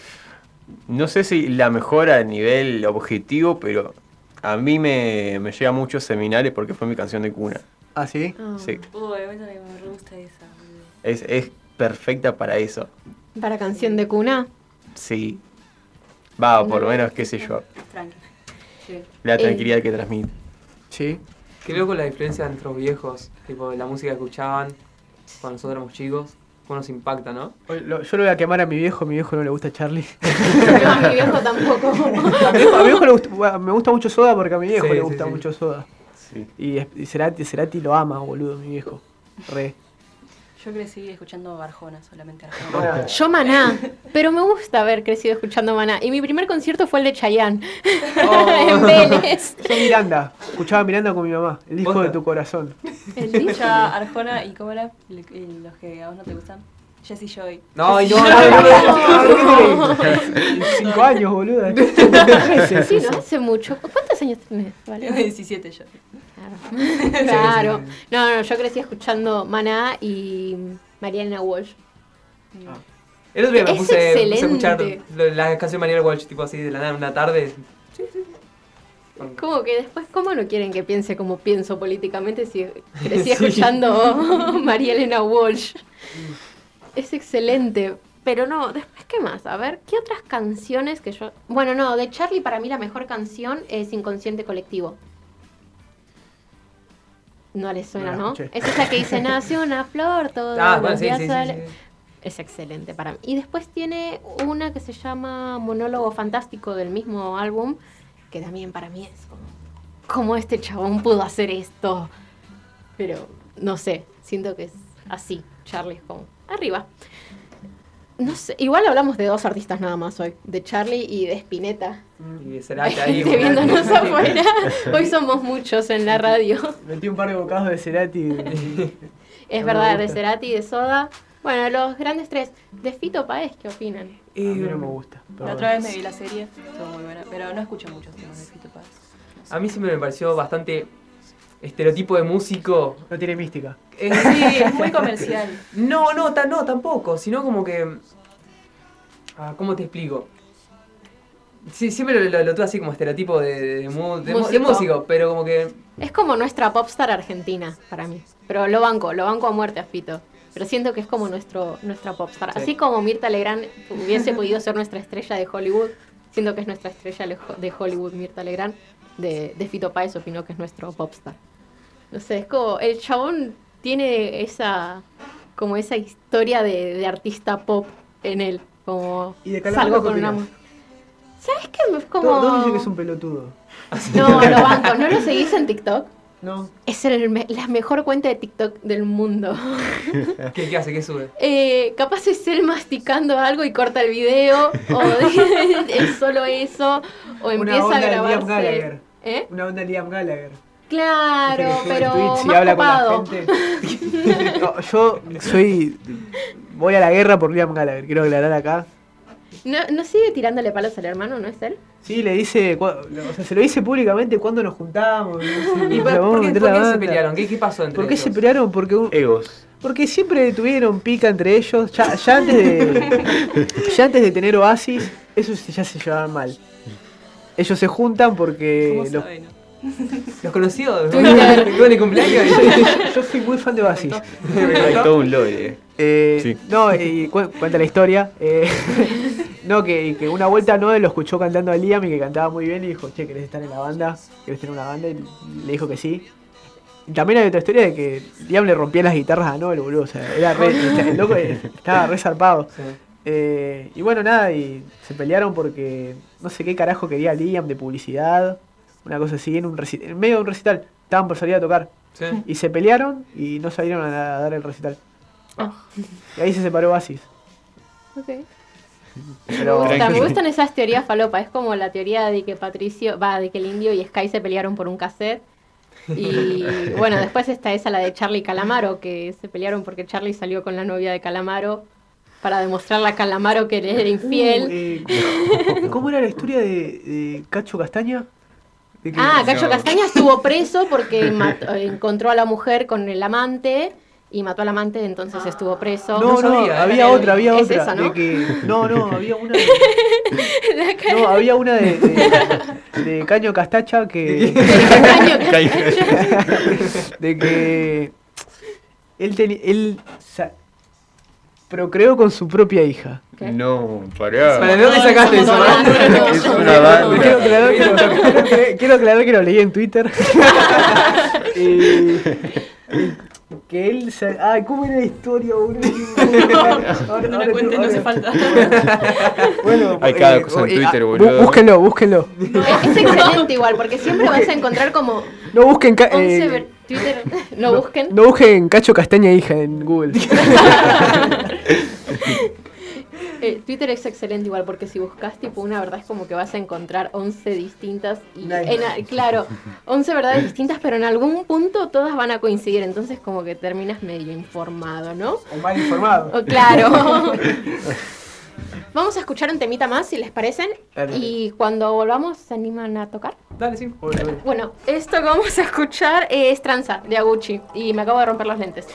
[SPEAKER 6] No sé si la mejor a nivel objetivo, pero a mí me, me llega mucho Seminares porque fue mi canción de cuna.
[SPEAKER 8] ¿Ah, sí?
[SPEAKER 6] Sí.
[SPEAKER 7] Uy, a mí me gusta esa.
[SPEAKER 6] Es, es perfecta para eso.
[SPEAKER 4] Para canción de cuna.
[SPEAKER 6] Sí. Va, por lo menos, qué sé yo.
[SPEAKER 7] Tranqui. Sí.
[SPEAKER 6] La
[SPEAKER 4] Eh,
[SPEAKER 6] tranquilidad que transmite.
[SPEAKER 8] Sí.
[SPEAKER 5] Qué loco la diferencia entre los viejos, tipo la música que escuchaban cuando nosotros éramos chicos, cómo nos impacta, ¿no?
[SPEAKER 8] Lo- Yo lo voy a quemar a mi viejo, a mi viejo no le gusta Charlie.
[SPEAKER 4] No, <laughs> a mi viejo tampoco.
[SPEAKER 8] A mi viejo, a mi viejo le gusta, me gusta mucho Soda porque a mi viejo
[SPEAKER 5] Sí,
[SPEAKER 8] le gusta
[SPEAKER 5] sí.
[SPEAKER 8] mucho Soda.
[SPEAKER 6] Sí.
[SPEAKER 8] Y, y Cerati, Cerati lo ama, boludo, mi viejo. Re.
[SPEAKER 7] Yo crecí escuchando Arjona, solamente Arjona.
[SPEAKER 4] Yo Maná, pero me gusta haber crecido escuchando Maná. Y mi primer concierto fue el de Chayanne, en Vélez.
[SPEAKER 8] yo Miranda, escuchaba Miranda con mi mamá, el disco de tu corazón.
[SPEAKER 4] El disco.
[SPEAKER 7] Arjona y cómo era los que a vos no te gustan. Jesse Joy.
[SPEAKER 5] No, no.
[SPEAKER 8] Cinco años, boludo.
[SPEAKER 4] Sí, no hace mucho. ¿Cuántos años tenés? Vale.
[SPEAKER 7] Tengo 17 yo.
[SPEAKER 4] Claro. <laughs> Claro. No, no, yo crecí escuchando Maná y Mariana Walsh.
[SPEAKER 5] El otro día me
[SPEAKER 4] Es
[SPEAKER 5] puse, me puse a escuchar la canción de Mariela Walsh, tipo así, de la nada, una tarde.
[SPEAKER 4] Como que después, ¿cómo no quieren que piense como pienso políticamente si crecí <laughs>
[SPEAKER 5] Sí.
[SPEAKER 4] escuchando <laughs> María Elena Walsh? Es excelente. Pero no, después, ¿qué más? A ver, ¿qué otras canciones que yo... Bueno, no, de Charlie para mí la mejor canción es Inconsciente Colectivo. No les suena,
[SPEAKER 8] No.
[SPEAKER 4] Es esa que dice, nace una flor, todo
[SPEAKER 5] Ah, bueno, sí, sí, sí,
[SPEAKER 4] sale".
[SPEAKER 5] sí.
[SPEAKER 4] Es excelente para mí. Y después tiene una que se llama Monólogo Fantástico del mismo álbum, que también para mí es como, ¿cómo este chabón pudo hacer esto? Pero no sé, siento que es así. Charlie como arriba. No sé, igual hablamos de dos artistas nada más hoy, de Charlie y de Spinetta.
[SPEAKER 5] Y de Cerati ahí.
[SPEAKER 4] viéndonos <laughs> afuera. Hoy somos muchos en la radio.
[SPEAKER 8] Metí un par de bocados de Cerati. <laughs>
[SPEAKER 4] Es
[SPEAKER 8] No
[SPEAKER 4] verdad, de. Cerati y de Soda. Bueno, los grandes tres. De Fito Paez, ¿qué opinan?
[SPEAKER 8] A mí no me gusta.
[SPEAKER 7] La otra vez me vi la serie, estuvo muy buena, pero no escucho muchos temas de Fito Páez.
[SPEAKER 5] A mí siempre me pareció bastante estereotipo de músico.
[SPEAKER 8] No tiene mística.
[SPEAKER 5] Eh,
[SPEAKER 7] Sí, <laughs> es muy comercial.
[SPEAKER 5] No, no, ta- no, tampoco, sino como que... Ah, ¿Cómo te explico? Sí, siempre lo, lo, lo tuve así como estereotipo de, de, mu- de mu- de
[SPEAKER 4] Músico.
[SPEAKER 5] pero como que...
[SPEAKER 4] Es como nuestra popstar argentina, para mí. Pero lo banco, lo banco a muerte a Fito. Pero siento que es como nuestro, nuestra popstar.
[SPEAKER 5] Sí.
[SPEAKER 4] Así como Mirta Legrand hubiese podido ser nuestra estrella de Hollywood, siento que es nuestra estrella de Hollywood, Mirta Legrand. De, de Fito Páez opinó que es nuestro popstar. No sé, es como... El chabón tiene esa... Como esa historia de, de artista pop en él. Como...
[SPEAKER 8] ¿Y de
[SPEAKER 4] salgo con una... ¿Sabes qué? Es como...
[SPEAKER 8] Todos dicen que es un pelotudo.
[SPEAKER 4] No, lo banco. ¿No lo seguís en TikTok?
[SPEAKER 8] No.
[SPEAKER 4] Es el la mejor cuenta de TikTok del mundo. <laughs>
[SPEAKER 5] ¿Qué, qué hace? ¿Qué sube?
[SPEAKER 4] Eh, capaz es él masticando algo y corta el video, o <laughs> es solo eso, o
[SPEAKER 8] Una
[SPEAKER 4] empieza a
[SPEAKER 8] Liam
[SPEAKER 4] grabarse.
[SPEAKER 8] Gallagher.
[SPEAKER 4] ¿Eh?
[SPEAKER 8] Una onda de Liam Gallagher.
[SPEAKER 4] Claro, pero
[SPEAKER 8] y
[SPEAKER 4] más
[SPEAKER 8] habla
[SPEAKER 4] copado.
[SPEAKER 8] con la gente. <laughs> No, yo soy. Voy a la guerra por Liam Gallagher, quiero aclarar acá.
[SPEAKER 4] ¿No, ¿No sigue tirándole palos al hermano, no es él?
[SPEAKER 8] Sí, le dice. O sea, se lo dice públicamente cuando nos juntamos.
[SPEAKER 5] ¿Y por, por
[SPEAKER 8] a
[SPEAKER 5] qué, por
[SPEAKER 8] la
[SPEAKER 5] qué se pelearon? ¿Qué, qué pasó entre
[SPEAKER 8] ¿Por qué
[SPEAKER 5] ellos?
[SPEAKER 8] se pelearon? Porque un-
[SPEAKER 6] Egos.
[SPEAKER 8] Porque siempre tuvieron pica entre ellos. Ya, ya antes de. <laughs> ya antes de tener Oasis, eso ya se llevaban mal. Ellos se juntan porque.
[SPEAKER 7] ¿Cómo
[SPEAKER 8] los-
[SPEAKER 7] sabe, no? <laughs>
[SPEAKER 5] ¿Los conoció?
[SPEAKER 4] Twitter.
[SPEAKER 5] ¿Estuvo en el cumpleaños? <laughs>
[SPEAKER 8] yo soy muy fan de Oasis. <laughs>
[SPEAKER 6] Hay todo un lore.
[SPEAKER 8] Eh,
[SPEAKER 6] Sí.
[SPEAKER 8] No, y cu- cuenta la historia. eh, No, que, que una vuelta Noel lo escuchó cantando a Liam y que cantaba muy bien y dijo, che, ¿querés estar en la banda? ¿Querés tener una banda? Y le dijo que sí. Y también hay otra historia de que Liam le rompía las guitarras a Noel, boludo. O sea, era re, el loco estaba re zarpado. Eh, y bueno, nada, y se pelearon porque no sé qué carajo quería Liam de publicidad, una cosa así, en, un reci- en medio de un recital. Estaban por salir a tocar.
[SPEAKER 5] Sí.
[SPEAKER 8] Y se pelearon y no salieron a, a dar el recital.
[SPEAKER 4] Ah.
[SPEAKER 8] Y ahí se separó Oasis.
[SPEAKER 4] Ok.
[SPEAKER 8] Pero-
[SPEAKER 4] me, gusta, me gustan esas teorías falopa. Es como la teoría de que Patricio, va, de que el indio y Sky se pelearon por un cassette. Y <laughs> bueno, después está esa, la de Charlie y Calamaro, que se pelearon porque Charlie salió con la novia de Calamaro para demostrarle a Calamaro que él era infiel.
[SPEAKER 8] Uh, eh, ¿Cómo era la historia de, de Cacho Castaña?
[SPEAKER 4] Ah, Cacho Castaña estuvo preso <laughs> porque mató- encontró a la mujer con el amante y mató al amante, entonces estuvo preso.
[SPEAKER 8] No, no, había otra, había
[SPEAKER 4] Es
[SPEAKER 8] otra.
[SPEAKER 4] esa, ¿no?
[SPEAKER 8] de que, no, no, <laughs> había una. <laughs> de- no, había una de, de, de Caño Castacha que. de que. Él, teni- él procreó con su propia hija.
[SPEAKER 6] No, pará.
[SPEAKER 5] ¿Para de dónde sacaste eso?
[SPEAKER 6] Es una banda.
[SPEAKER 8] Quiero aclarar, que lo, quiero aclarar que lo leí en Twitter. <laughs> y que él se. Ay, ¿cómo era la historia, boludo? <laughs> Ahora-
[SPEAKER 7] No
[SPEAKER 8] ahora
[SPEAKER 7] la cuentes,
[SPEAKER 8] te-
[SPEAKER 7] no hace falta.
[SPEAKER 8] Bueno,
[SPEAKER 6] Hay cada
[SPEAKER 8] eh,
[SPEAKER 6] cosa en
[SPEAKER 8] eh,
[SPEAKER 6] Twitter,
[SPEAKER 8] ah,
[SPEAKER 6] boludo.
[SPEAKER 8] bú- Búsquenlo, búsquenlo.
[SPEAKER 4] Es, es excelente igual, porque siempre vas a encontrar como
[SPEAKER 8] No busquen. ca-
[SPEAKER 4] 11
[SPEAKER 8] eh,
[SPEAKER 4] Twitter. No busquen.
[SPEAKER 8] no busquen Cacho Castaña hija en Google. <laughs>
[SPEAKER 4] Eh, Twitter es excelente igual, porque si buscas tipo una verdad es como que vas a encontrar 11 distintas. Y
[SPEAKER 8] Nice.
[SPEAKER 4] en a- claro, <laughs> 11 verdades distintas, pero en algún punto todas van a coincidir. Entonces como que terminas medio informado, ¿no?
[SPEAKER 8] O mal informado.
[SPEAKER 4] Claro. <laughs> <laughs> Vamos a escuchar un temita más, si les parecen.
[SPEAKER 8] Dale.
[SPEAKER 4] Y cuando volvamos, ¿se animan a tocar?
[SPEAKER 5] Dale, sí.
[SPEAKER 4] Bueno, esto que vamos a escuchar es Tranza, de Aguchi. Y me acabo de romper los lentes.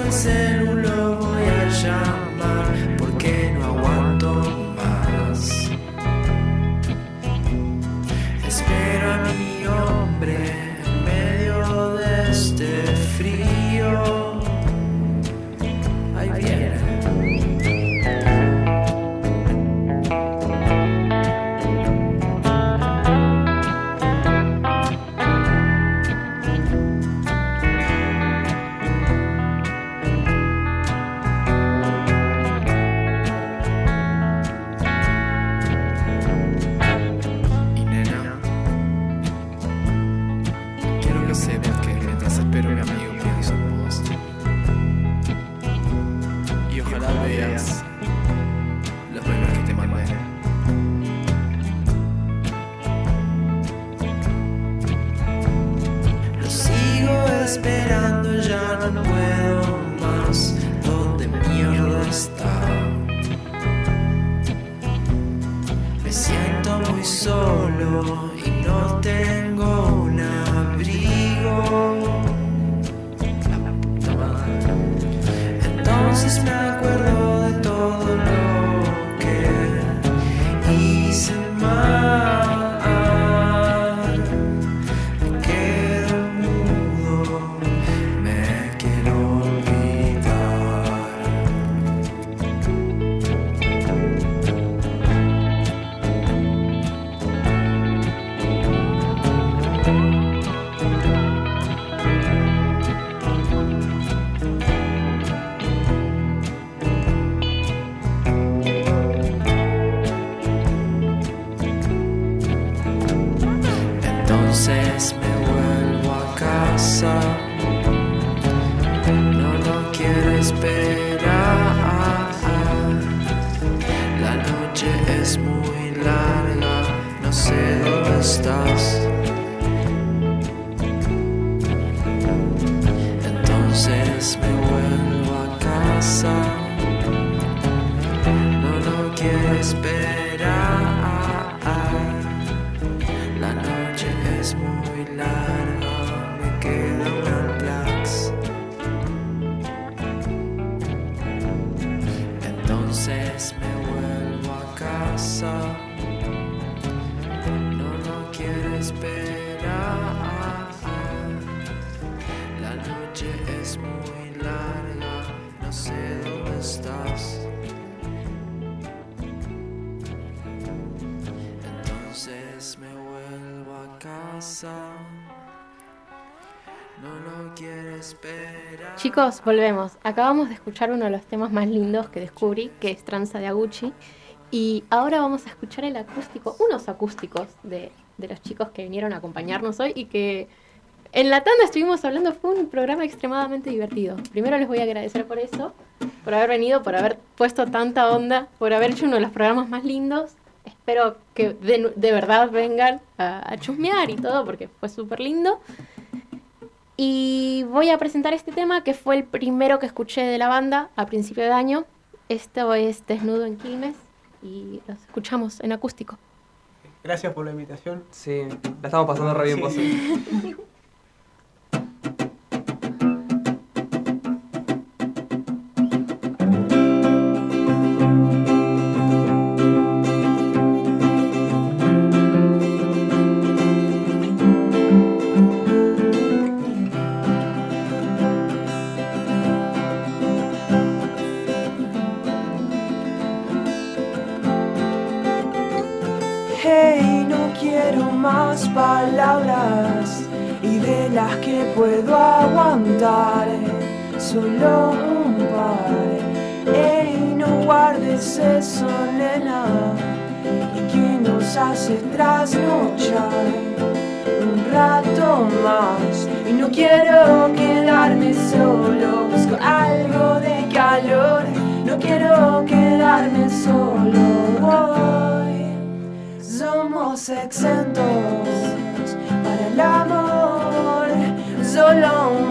[SPEAKER 15] Entonces Ojalá veas los memes que te mandé. Lo sigo esperando, ya no puedo
[SPEAKER 5] es muy larga, no sé dónde estás. Entonces me vuelvo a casa. No, no quiero esperar.
[SPEAKER 4] Chicos, volvemos. Acabamos de escuchar uno de los temas más lindos que descubrí, que es Tranza de Aguchi. Y ahora vamos a escuchar el acústico, unos acústicos de, de los chicos que vinieron a acompañarnos hoy y que en la tanda estuvimos hablando, fue un programa extremadamente divertido. Primero les voy a agradecer por eso, por haber venido, por haber puesto tanta onda, por haber hecho uno de los programas más lindos. Espero que de, de verdad vengan a, a chusmear y todo, porque fue súper lindo. Y voy a presentar este tema que fue el primero que escuché de la banda a principio de año. Esto es Desnudo en Quilmes y los escuchamos en acústico.
[SPEAKER 16] Gracias por la invitación.
[SPEAKER 8] Sí, la estamos pasando re bien.
[SPEAKER 4] Sí. <laughs>
[SPEAKER 5] solo un par. Hey, no guardes eso, nena, y que nos hace trasnochar un rato más. Y no quiero quedarme solo, busco algo de calor. No quiero quedarme solo hoy. Somos exentos para el amor, solo un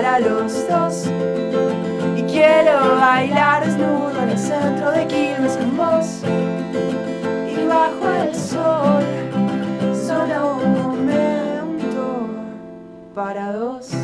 [SPEAKER 5] para los dos. Y quiero bailar desnudo en el centro de Quilmes con vos y bajo el sol, solo un momento para dos.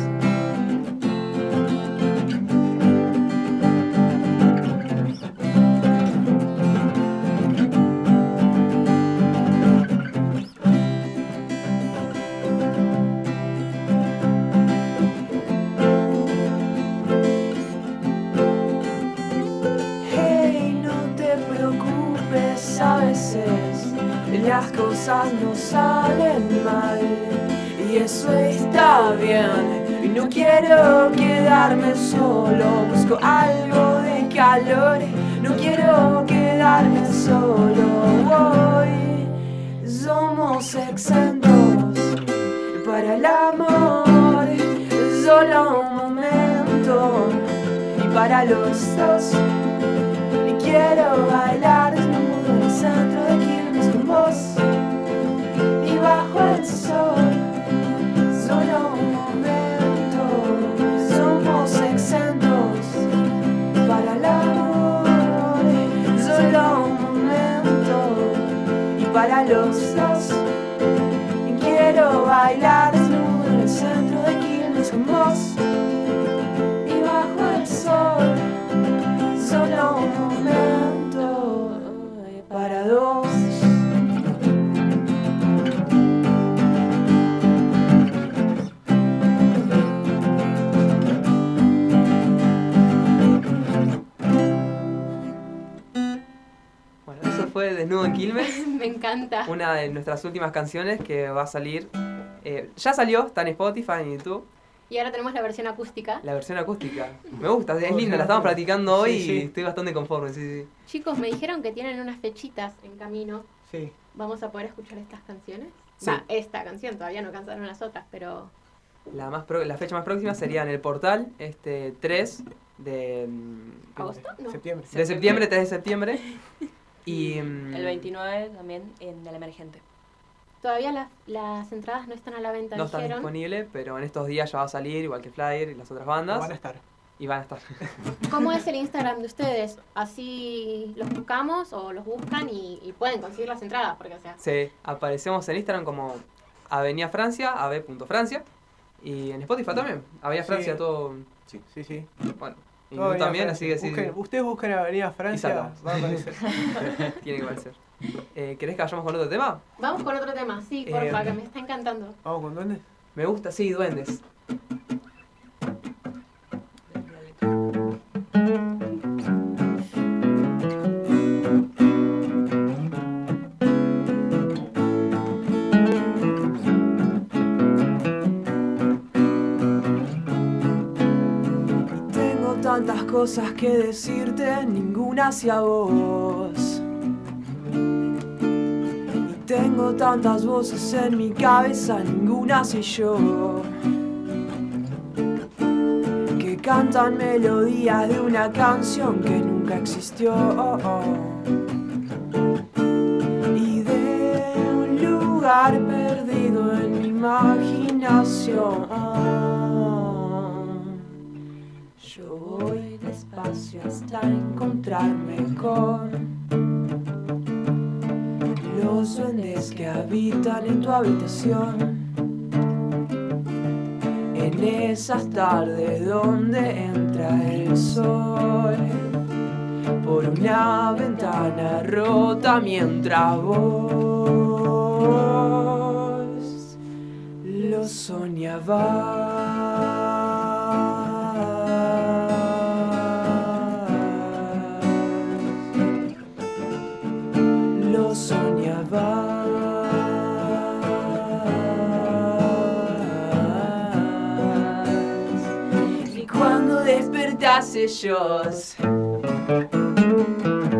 [SPEAKER 5] Las cosas no salen mal y eso está bien. Y no quiero quedarme solo, busco algo de calor. No quiero quedarme solo hoy. Somos exentos para el amor, solo un momento y para los dos. Quiero bailar bailar desnudo en el centro de Quilmes con vos y bajo el sol. Solo un momento para dos.
[SPEAKER 8] Bueno, eso fue Desnudo en Quilmes, <laughs>
[SPEAKER 4] Me encanta.
[SPEAKER 8] una de nuestras últimas canciones que va a salir. Eh, ya salió, está en Spotify, en YouTube.
[SPEAKER 4] Y ahora tenemos la versión acústica.
[SPEAKER 8] La versión acústica. Me gusta, es linda, la estamos practicando hoy
[SPEAKER 16] Sí, sí.
[SPEAKER 8] y estoy bastante conforme, sí, sí.
[SPEAKER 4] Chicos, me dijeron que tienen unas fechitas en camino.
[SPEAKER 16] Sí.
[SPEAKER 4] ¿Vamos a poder escuchar estas canciones?
[SPEAKER 8] Sí.
[SPEAKER 4] Va, esta canción, todavía no cantaron las otras, pero
[SPEAKER 8] La, más pro- la fecha más próxima sería en el portal, este 3 de, mm,
[SPEAKER 4] ¿Agosto? No.
[SPEAKER 16] Septiembre.
[SPEAKER 8] de septiembre, 3 de septiembre. Y <laughs> mm,
[SPEAKER 7] El 29 también en el emergente.
[SPEAKER 4] Todavía las, las entradas no están a la venta,
[SPEAKER 8] no está
[SPEAKER 4] dijeron.
[SPEAKER 8] disponible, pero en estos días ya va a salir, igual que Flyer y las otras bandas.
[SPEAKER 16] Van a estar.
[SPEAKER 7] y van a estar. <laughs>
[SPEAKER 4] ¿Cómo es el Instagram de ustedes? Así los buscamos o los buscan y, y pueden conseguir las entradas, porque o sea,
[SPEAKER 7] Sí, aparecemos en Instagram como Avenida Francia, av.francia. Y en Spotify también. Avenida
[SPEAKER 8] Sí.
[SPEAKER 7] Francia, todo.
[SPEAKER 8] Sí, sí.
[SPEAKER 7] Bueno, y también,
[SPEAKER 8] Francia.
[SPEAKER 7] así que sí.
[SPEAKER 8] Busquen- ustedes buscan Avenida Francia,
[SPEAKER 7] saltamos.
[SPEAKER 8] va a aparecer. <laughs>
[SPEAKER 7] Tiene que aparecer. Eh, ¿Querés que vayamos con otro tema?
[SPEAKER 4] vamos con otro tema, sí, porfa,
[SPEAKER 7] Eh,
[SPEAKER 4] que me está encantando.
[SPEAKER 8] ¿Vamos con duendes?
[SPEAKER 7] Me gusta, sí, duendes.
[SPEAKER 5] Tengo tantas cosas que decirte, ninguna hacia vos. Tengo tantas voces en mi cabeza, ninguna soy yo. Que cantan melodías de una canción que nunca existió. Y de un lugar perdido en mi imaginación. Yo voy despacio hasta encontrarme con los duendes que habitan en tu habitación. En esas tardes donde entra el sol por una ventana rota mientras vos lo soñabas. Despertás ellos. Y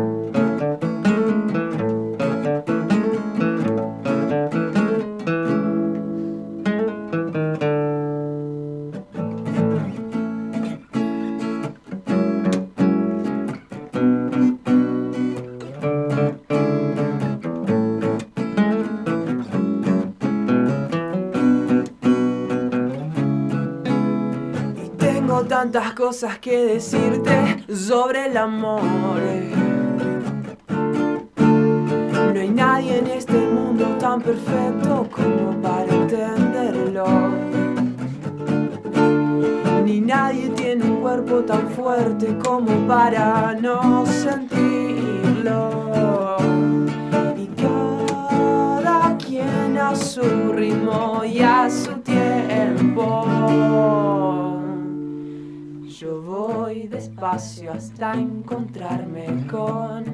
[SPEAKER 5] cosas que decirte sobre el amor. No hay nadie en este mundo tan perfecto como para entenderlo. Ni nadie tiene un cuerpo tan fuerte como para no sentirlo. Y cada quien a su ritmo hasta encontrarme con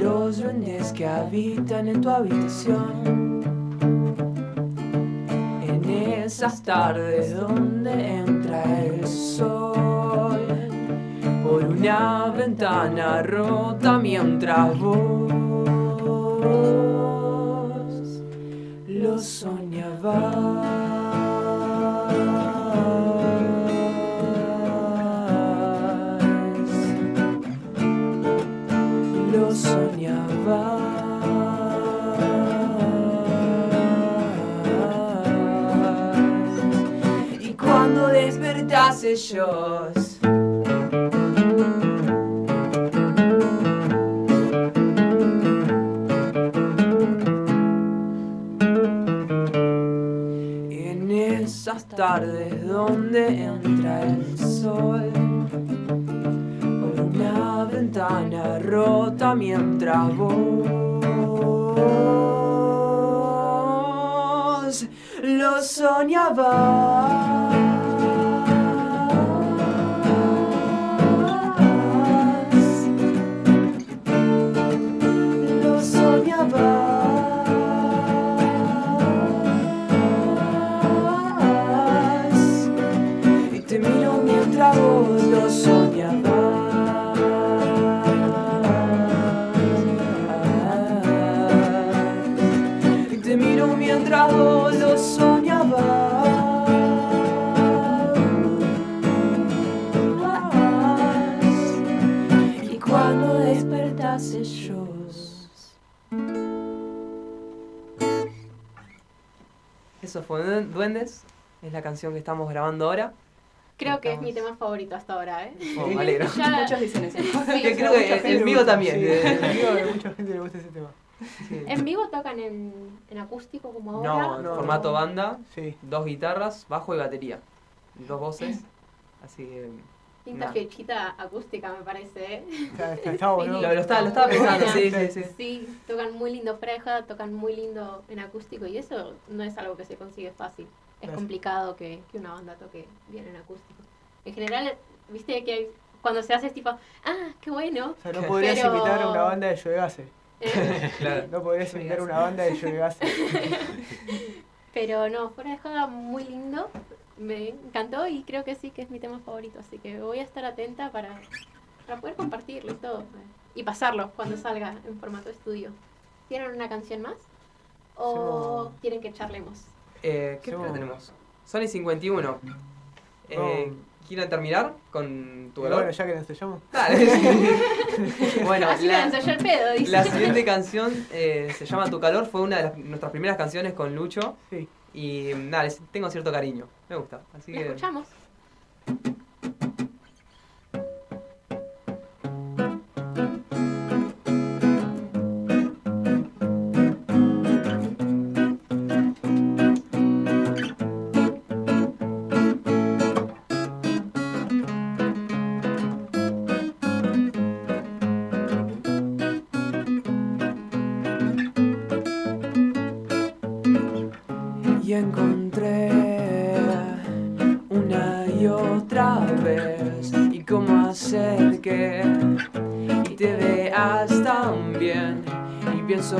[SPEAKER 5] los duendes que habitan en tu habitación. En esas tardes donde entra el sol por una ventana rota mientras vos lo soñabas. Ellos. En esas tardes donde entra el sol por una ventana rota mientras vos lo soñabas.
[SPEAKER 7] Duendes. Es la canción que estamos grabando ahora.
[SPEAKER 4] Creo que es mi tema favorito hasta ahora, ¿eh?
[SPEAKER 7] Oh, me alegro. <laughs>
[SPEAKER 4] Ya-
[SPEAKER 17] Muchos dicen eso.
[SPEAKER 4] Sí,
[SPEAKER 7] Que creo que el- el mío también.
[SPEAKER 8] sí, el mío, a mucha gente le gusta ese tema.
[SPEAKER 4] En vivo tocan en, en acústico como ahora.
[SPEAKER 7] No, en formato banda,
[SPEAKER 8] Sí.
[SPEAKER 7] dos guitarras, bajo y batería. Dos voces. Así que.
[SPEAKER 4] Linda flechita acústica, me parece. ¿eh?
[SPEAKER 8] Está, está.
[SPEAKER 7] Lo, lo estaba, lo estaba
[SPEAKER 4] Muy
[SPEAKER 7] pensando, sí, sí, sí.
[SPEAKER 4] Sí, tocan muy lindo fuera de joda, tocan muy lindo en acústico y eso no es algo que se consigue fácil. Es complicado que, que una banda toque bien en acústico. En general, viste que hay- cuando se hace es tipo, ah, qué bueno.
[SPEAKER 8] O sea, no podrías
[SPEAKER 4] pero-
[SPEAKER 8] invitar a una banda de Joe Gase.
[SPEAKER 4] Eh, <laughs>
[SPEAKER 7] Claro.
[SPEAKER 8] No podrías invitar a una banda de Joe Gase. <laughs>
[SPEAKER 4] Pero no, fuera de joda muy lindo. Me encantó y creo que sí que es mi tema favorito. Así que voy a estar atenta para, para poder compartirlo y todo. Y pasarlo cuando salga en formato estudio. ¿Tienen una canción más? ¿O quieren que charlemos?
[SPEAKER 7] Eh, ¿Qué fecha tenemos? Sony 51. Eh. ¿Quieren terminar con tu valor?
[SPEAKER 8] bueno, ya que nos ensayamos.
[SPEAKER 7] Dale. <laughs> <laughs> bueno,
[SPEAKER 4] Así
[SPEAKER 7] la,
[SPEAKER 4] me el pedo, dice.
[SPEAKER 7] la siguiente canción eh, se llama Tu calor. Fue una de las- nuestras primeras canciones con Lucho.
[SPEAKER 8] Sí.
[SPEAKER 7] Y nada, les tengo cierto cariño. Me gusta. Así
[SPEAKER 4] ¿La
[SPEAKER 7] que.
[SPEAKER 4] escuchamos?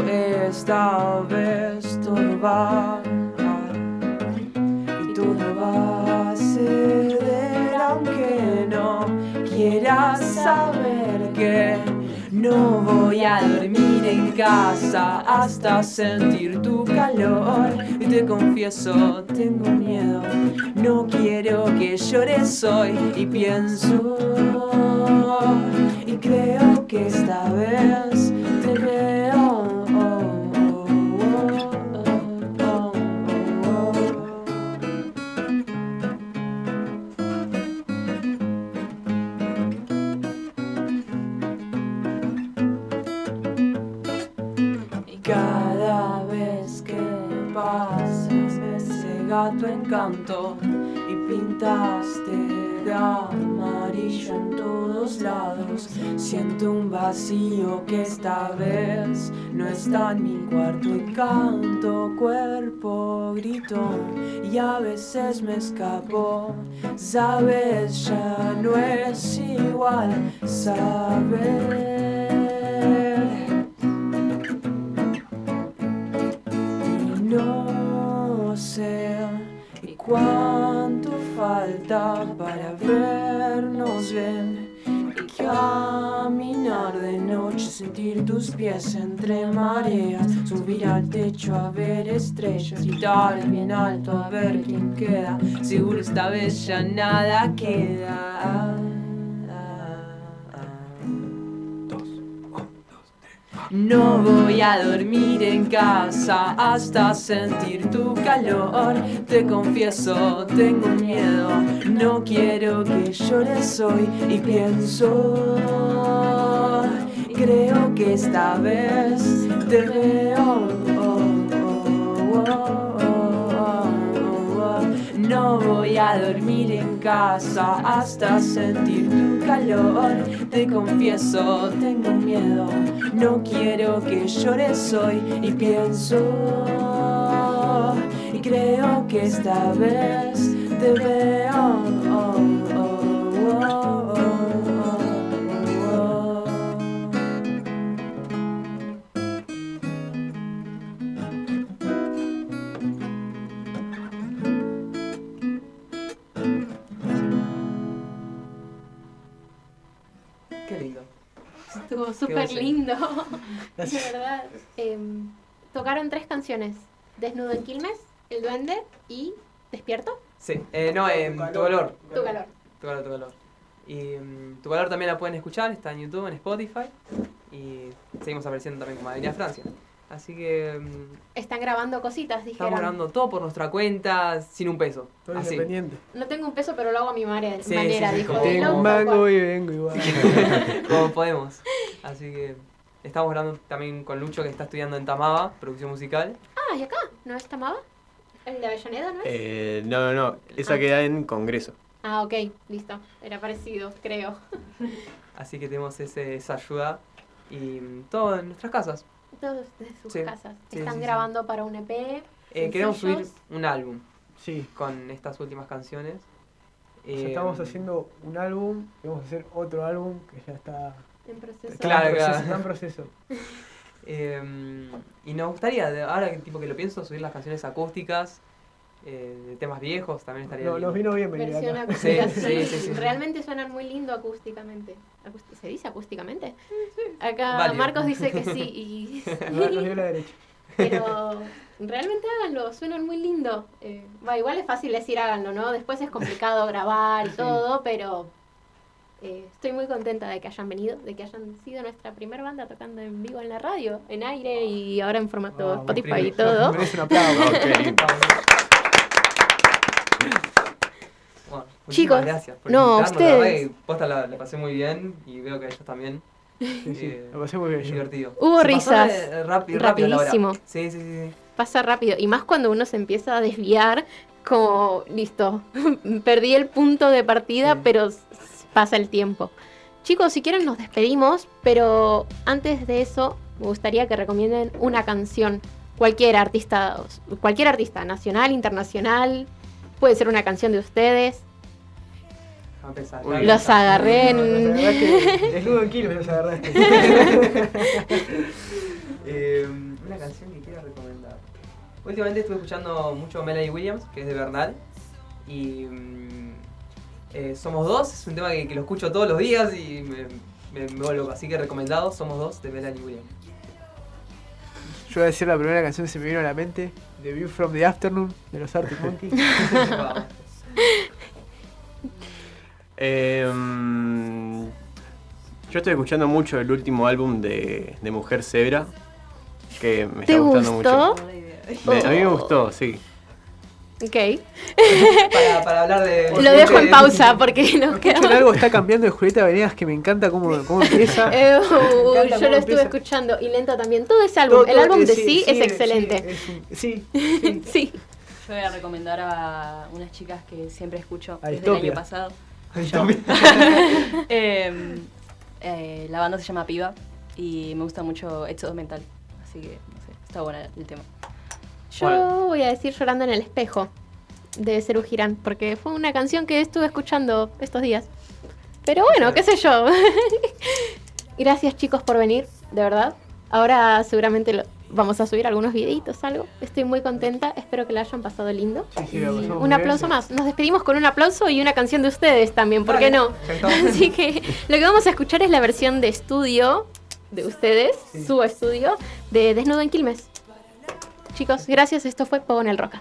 [SPEAKER 5] Esta vez todo va y todo va a ceder aunque no quieras saber que no voy a dormir en casa hasta sentir tu calor. Y te confieso, tengo miedo. No quiero que llores hoy. Y pienso, y creo que esta vez Siento un vacío que esta vez no está en mi cuarto y canto, cuerpo, grito y a veces me escapo. Sabes, ya no es igual saber. Y no sé cuánto falta para vernos bien caminar de noche, sentir tus pies entre mareas, subir al techo a ver estrellas, gritar bien alto a ver quién queda. Seguro esta vez ya nada queda. No voy a dormir en casa hasta sentir tu calor. Te confieso, tengo miedo. No quiero que llores hoy y pienso. Creo que esta vez te veo. No voy a dormir en casa hasta sentir tu calor. Te confieso, tengo miedo. No quiero que llores hoy y pienso. Y creo que esta vez te veo.
[SPEAKER 4] Súper lindo. <laughs> De verdad. Em, tocaron tres canciones. Desnudo en Quilmes, El Duende y Despierto.
[SPEAKER 7] Sí, eh, no, eh, tu calor.
[SPEAKER 4] Tu calor.
[SPEAKER 7] Tu calor, tu calor. Y tu calor también la pueden escuchar, está en YouTube, en Spotify. Y seguimos apareciendo también como Avenida Francia.
[SPEAKER 5] Así que mm,
[SPEAKER 4] Están grabando cositas, dijeron.
[SPEAKER 5] estamos grabando todo por nuestra cuenta, sin un peso.
[SPEAKER 8] Todo
[SPEAKER 5] Así.
[SPEAKER 8] independiente.
[SPEAKER 4] No tengo un peso, pero lo hago a mi
[SPEAKER 5] Sí,
[SPEAKER 4] manera,
[SPEAKER 5] sí, sí,
[SPEAKER 4] dijo.
[SPEAKER 8] Tengo
[SPEAKER 4] un
[SPEAKER 8] mango y vengo igual. <laughs>
[SPEAKER 5] Como podemos. Así que estamos grabando también con Lucho que está estudiando en Tamaba, producción musical.
[SPEAKER 4] Ah, ¿y acá? ¿No es Tamaba? ¿El de Avellaneda, no es?
[SPEAKER 6] Eh, no, no, no. Esa
[SPEAKER 4] Ah.
[SPEAKER 6] queda en Congreso.
[SPEAKER 4] Ah, ok, listo. Era parecido, creo.
[SPEAKER 5] Así que tenemos ese, esa ayuda y mm, todo en nuestras casas.
[SPEAKER 4] Todos de sus
[SPEAKER 5] Sí,
[SPEAKER 4] casas.
[SPEAKER 5] sí,
[SPEAKER 4] Están
[SPEAKER 5] sí, sí.
[SPEAKER 4] grabando para un EP.
[SPEAKER 5] Eh, queremos subir un álbum
[SPEAKER 8] Sí.
[SPEAKER 5] con estas últimas canciones.
[SPEAKER 8] O sea,
[SPEAKER 5] Eh,
[SPEAKER 8] estamos haciendo un álbum y vamos a hacer otro álbum que ya está,
[SPEAKER 4] En proceso.
[SPEAKER 8] está
[SPEAKER 5] Claro,
[SPEAKER 8] en proceso.
[SPEAKER 5] claro.
[SPEAKER 8] está en proceso. <laughs>
[SPEAKER 5] Eh, y nos gustaría, ahora que tipo que lo pienso, subir las canciones acústicas de temas viejos también estaría
[SPEAKER 8] No, nos vino bien venir
[SPEAKER 4] Versión acústica.
[SPEAKER 5] sí, sí, sí.
[SPEAKER 4] Realmente suenan muy lindo acústicamente. Acústi- ¿Se dice acústicamente? Acá
[SPEAKER 5] Válido.
[SPEAKER 4] Marcos dice que sí. Y... <laughs>
[SPEAKER 8] Dio la derecha.
[SPEAKER 4] Pero realmente háganlo, suenan muy lindo. Eh, va, igual es fácil decir háganlo, ¿no? Después es complicado <laughs> grabar y todo, pero eh, estoy muy contenta de que hayan venido, de que hayan sido nuestra primera banda tocando en vivo en la radio, en aire y ahora en formato Spotify y todo. <laughs>
[SPEAKER 8] Un aplauso.
[SPEAKER 5] Bueno, muchísimas
[SPEAKER 4] Chicos,
[SPEAKER 5] gracias por
[SPEAKER 4] no,
[SPEAKER 5] la
[SPEAKER 4] ustedes.
[SPEAKER 5] posta la, la pasé muy bien y veo que ellos también. <laughs>
[SPEAKER 8] Sí, sí,
[SPEAKER 5] Eh,
[SPEAKER 8] lo pasé muy bien
[SPEAKER 5] divertido.
[SPEAKER 4] Hubo
[SPEAKER 5] Se pasó
[SPEAKER 4] risas.
[SPEAKER 5] rapi- rápido la hora.
[SPEAKER 4] Rapidísimo.
[SPEAKER 5] Sí, sí, sí. sí.
[SPEAKER 4] Pasa rápido. Y más cuando uno se empieza a desviar, como, listo, <laughs> perdí el punto de partida,
[SPEAKER 5] Sí.
[SPEAKER 4] pero pasa el tiempo. Chicos, si quieren nos despedimos, pero antes de eso me gustaría que recomienden una canción. Cualquier artista, cualquier artista, nacional, internacional, puede ser una canción de ustedes.
[SPEAKER 5] A.
[SPEAKER 6] Uy.
[SPEAKER 4] Los agarré en...
[SPEAKER 8] desnudo <laughs> en kilos los agarraste. <laughs>
[SPEAKER 5] Eh, una canción que quiero recomendar. Últimamente estuve escuchando mucho Melanie Williams, que es de Bernal. Y mm, eh, Somos Dos, es un tema que, que lo escucho todos los días y me, me, me vuelvo. Así que recomendado, Somos Dos de Melanie Williams.
[SPEAKER 8] Yo voy a decir la primera canción que se me vino a la mente, The View from the Afternoon, de los Arctic Monkeys. <laughs>
[SPEAKER 6] Eh, yo estoy escuchando mucho el último álbum de, de Mujer Zebra, que me
[SPEAKER 4] ¿Te
[SPEAKER 6] está gustando
[SPEAKER 4] gustó?
[SPEAKER 6] mucho. Me- a mí me gustó, sí.
[SPEAKER 4] Ok.
[SPEAKER 5] Para, para <laughs> hablar de.
[SPEAKER 4] Lo dejo en pausa porque nos
[SPEAKER 8] Escuchen
[SPEAKER 4] queda...
[SPEAKER 8] algo, está cambiando de Julieta Venegas que me encanta cómo, cómo empieza. <laughs>
[SPEAKER 4] Eh,
[SPEAKER 8] encanta
[SPEAKER 4] yo
[SPEAKER 8] cómo
[SPEAKER 4] lo estuve escuchando y lento también. Todo ese álbum,
[SPEAKER 8] Todo-
[SPEAKER 4] el álbum
[SPEAKER 8] eh,
[SPEAKER 4] de sí, es
[SPEAKER 8] sí,
[SPEAKER 4] excelente.
[SPEAKER 8] Sí, <laughs> sí.
[SPEAKER 4] Sí.
[SPEAKER 7] Yo voy a recomendar a unas chicas que siempre escucho desde el año pasado. <laughs> Em, eh, la banda se llama Piva y me gusta mucho Éxodo Mental. Así que, no sé, está buena el tema.
[SPEAKER 4] Yo
[SPEAKER 6] Bueno.
[SPEAKER 4] voy a decir Llorando en el espejo de Ceru Girán, porque fue una canción que estuve escuchando estos días. Pero bueno, qué sé yo. <laughs> Gracias chicos por venir, de verdad. Ahora seguramente lo- vamos a subir algunos videitos, algo. Estoy muy contenta, espero que la hayan pasado lindo.
[SPEAKER 8] Sí, sí,
[SPEAKER 4] un aplauso más. Nos despedimos con un aplauso y una canción de ustedes también, ¿por qué no? <laughs> Así que lo que vamos a escuchar es la versión de estudio de ustedes, su estudio, de Desnudo en Quilmes. Chicos, gracias. Esto fue Pogo en el Roca.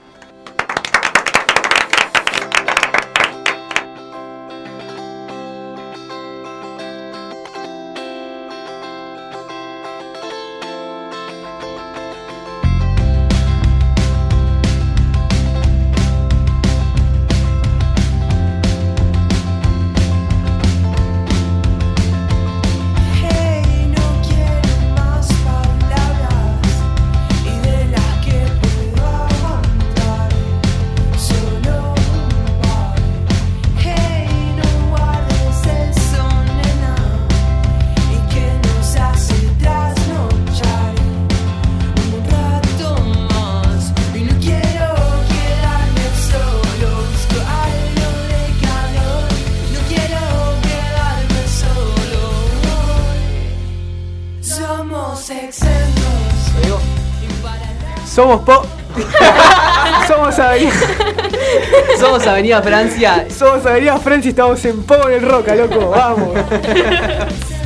[SPEAKER 8] Somos po. <laughs> Somos Avenida. <laughs>
[SPEAKER 5] Somos Avenida Francia.
[SPEAKER 8] Somos Avenida Francia y estamos en Po en el Roca, loco. Vamos. <laughs>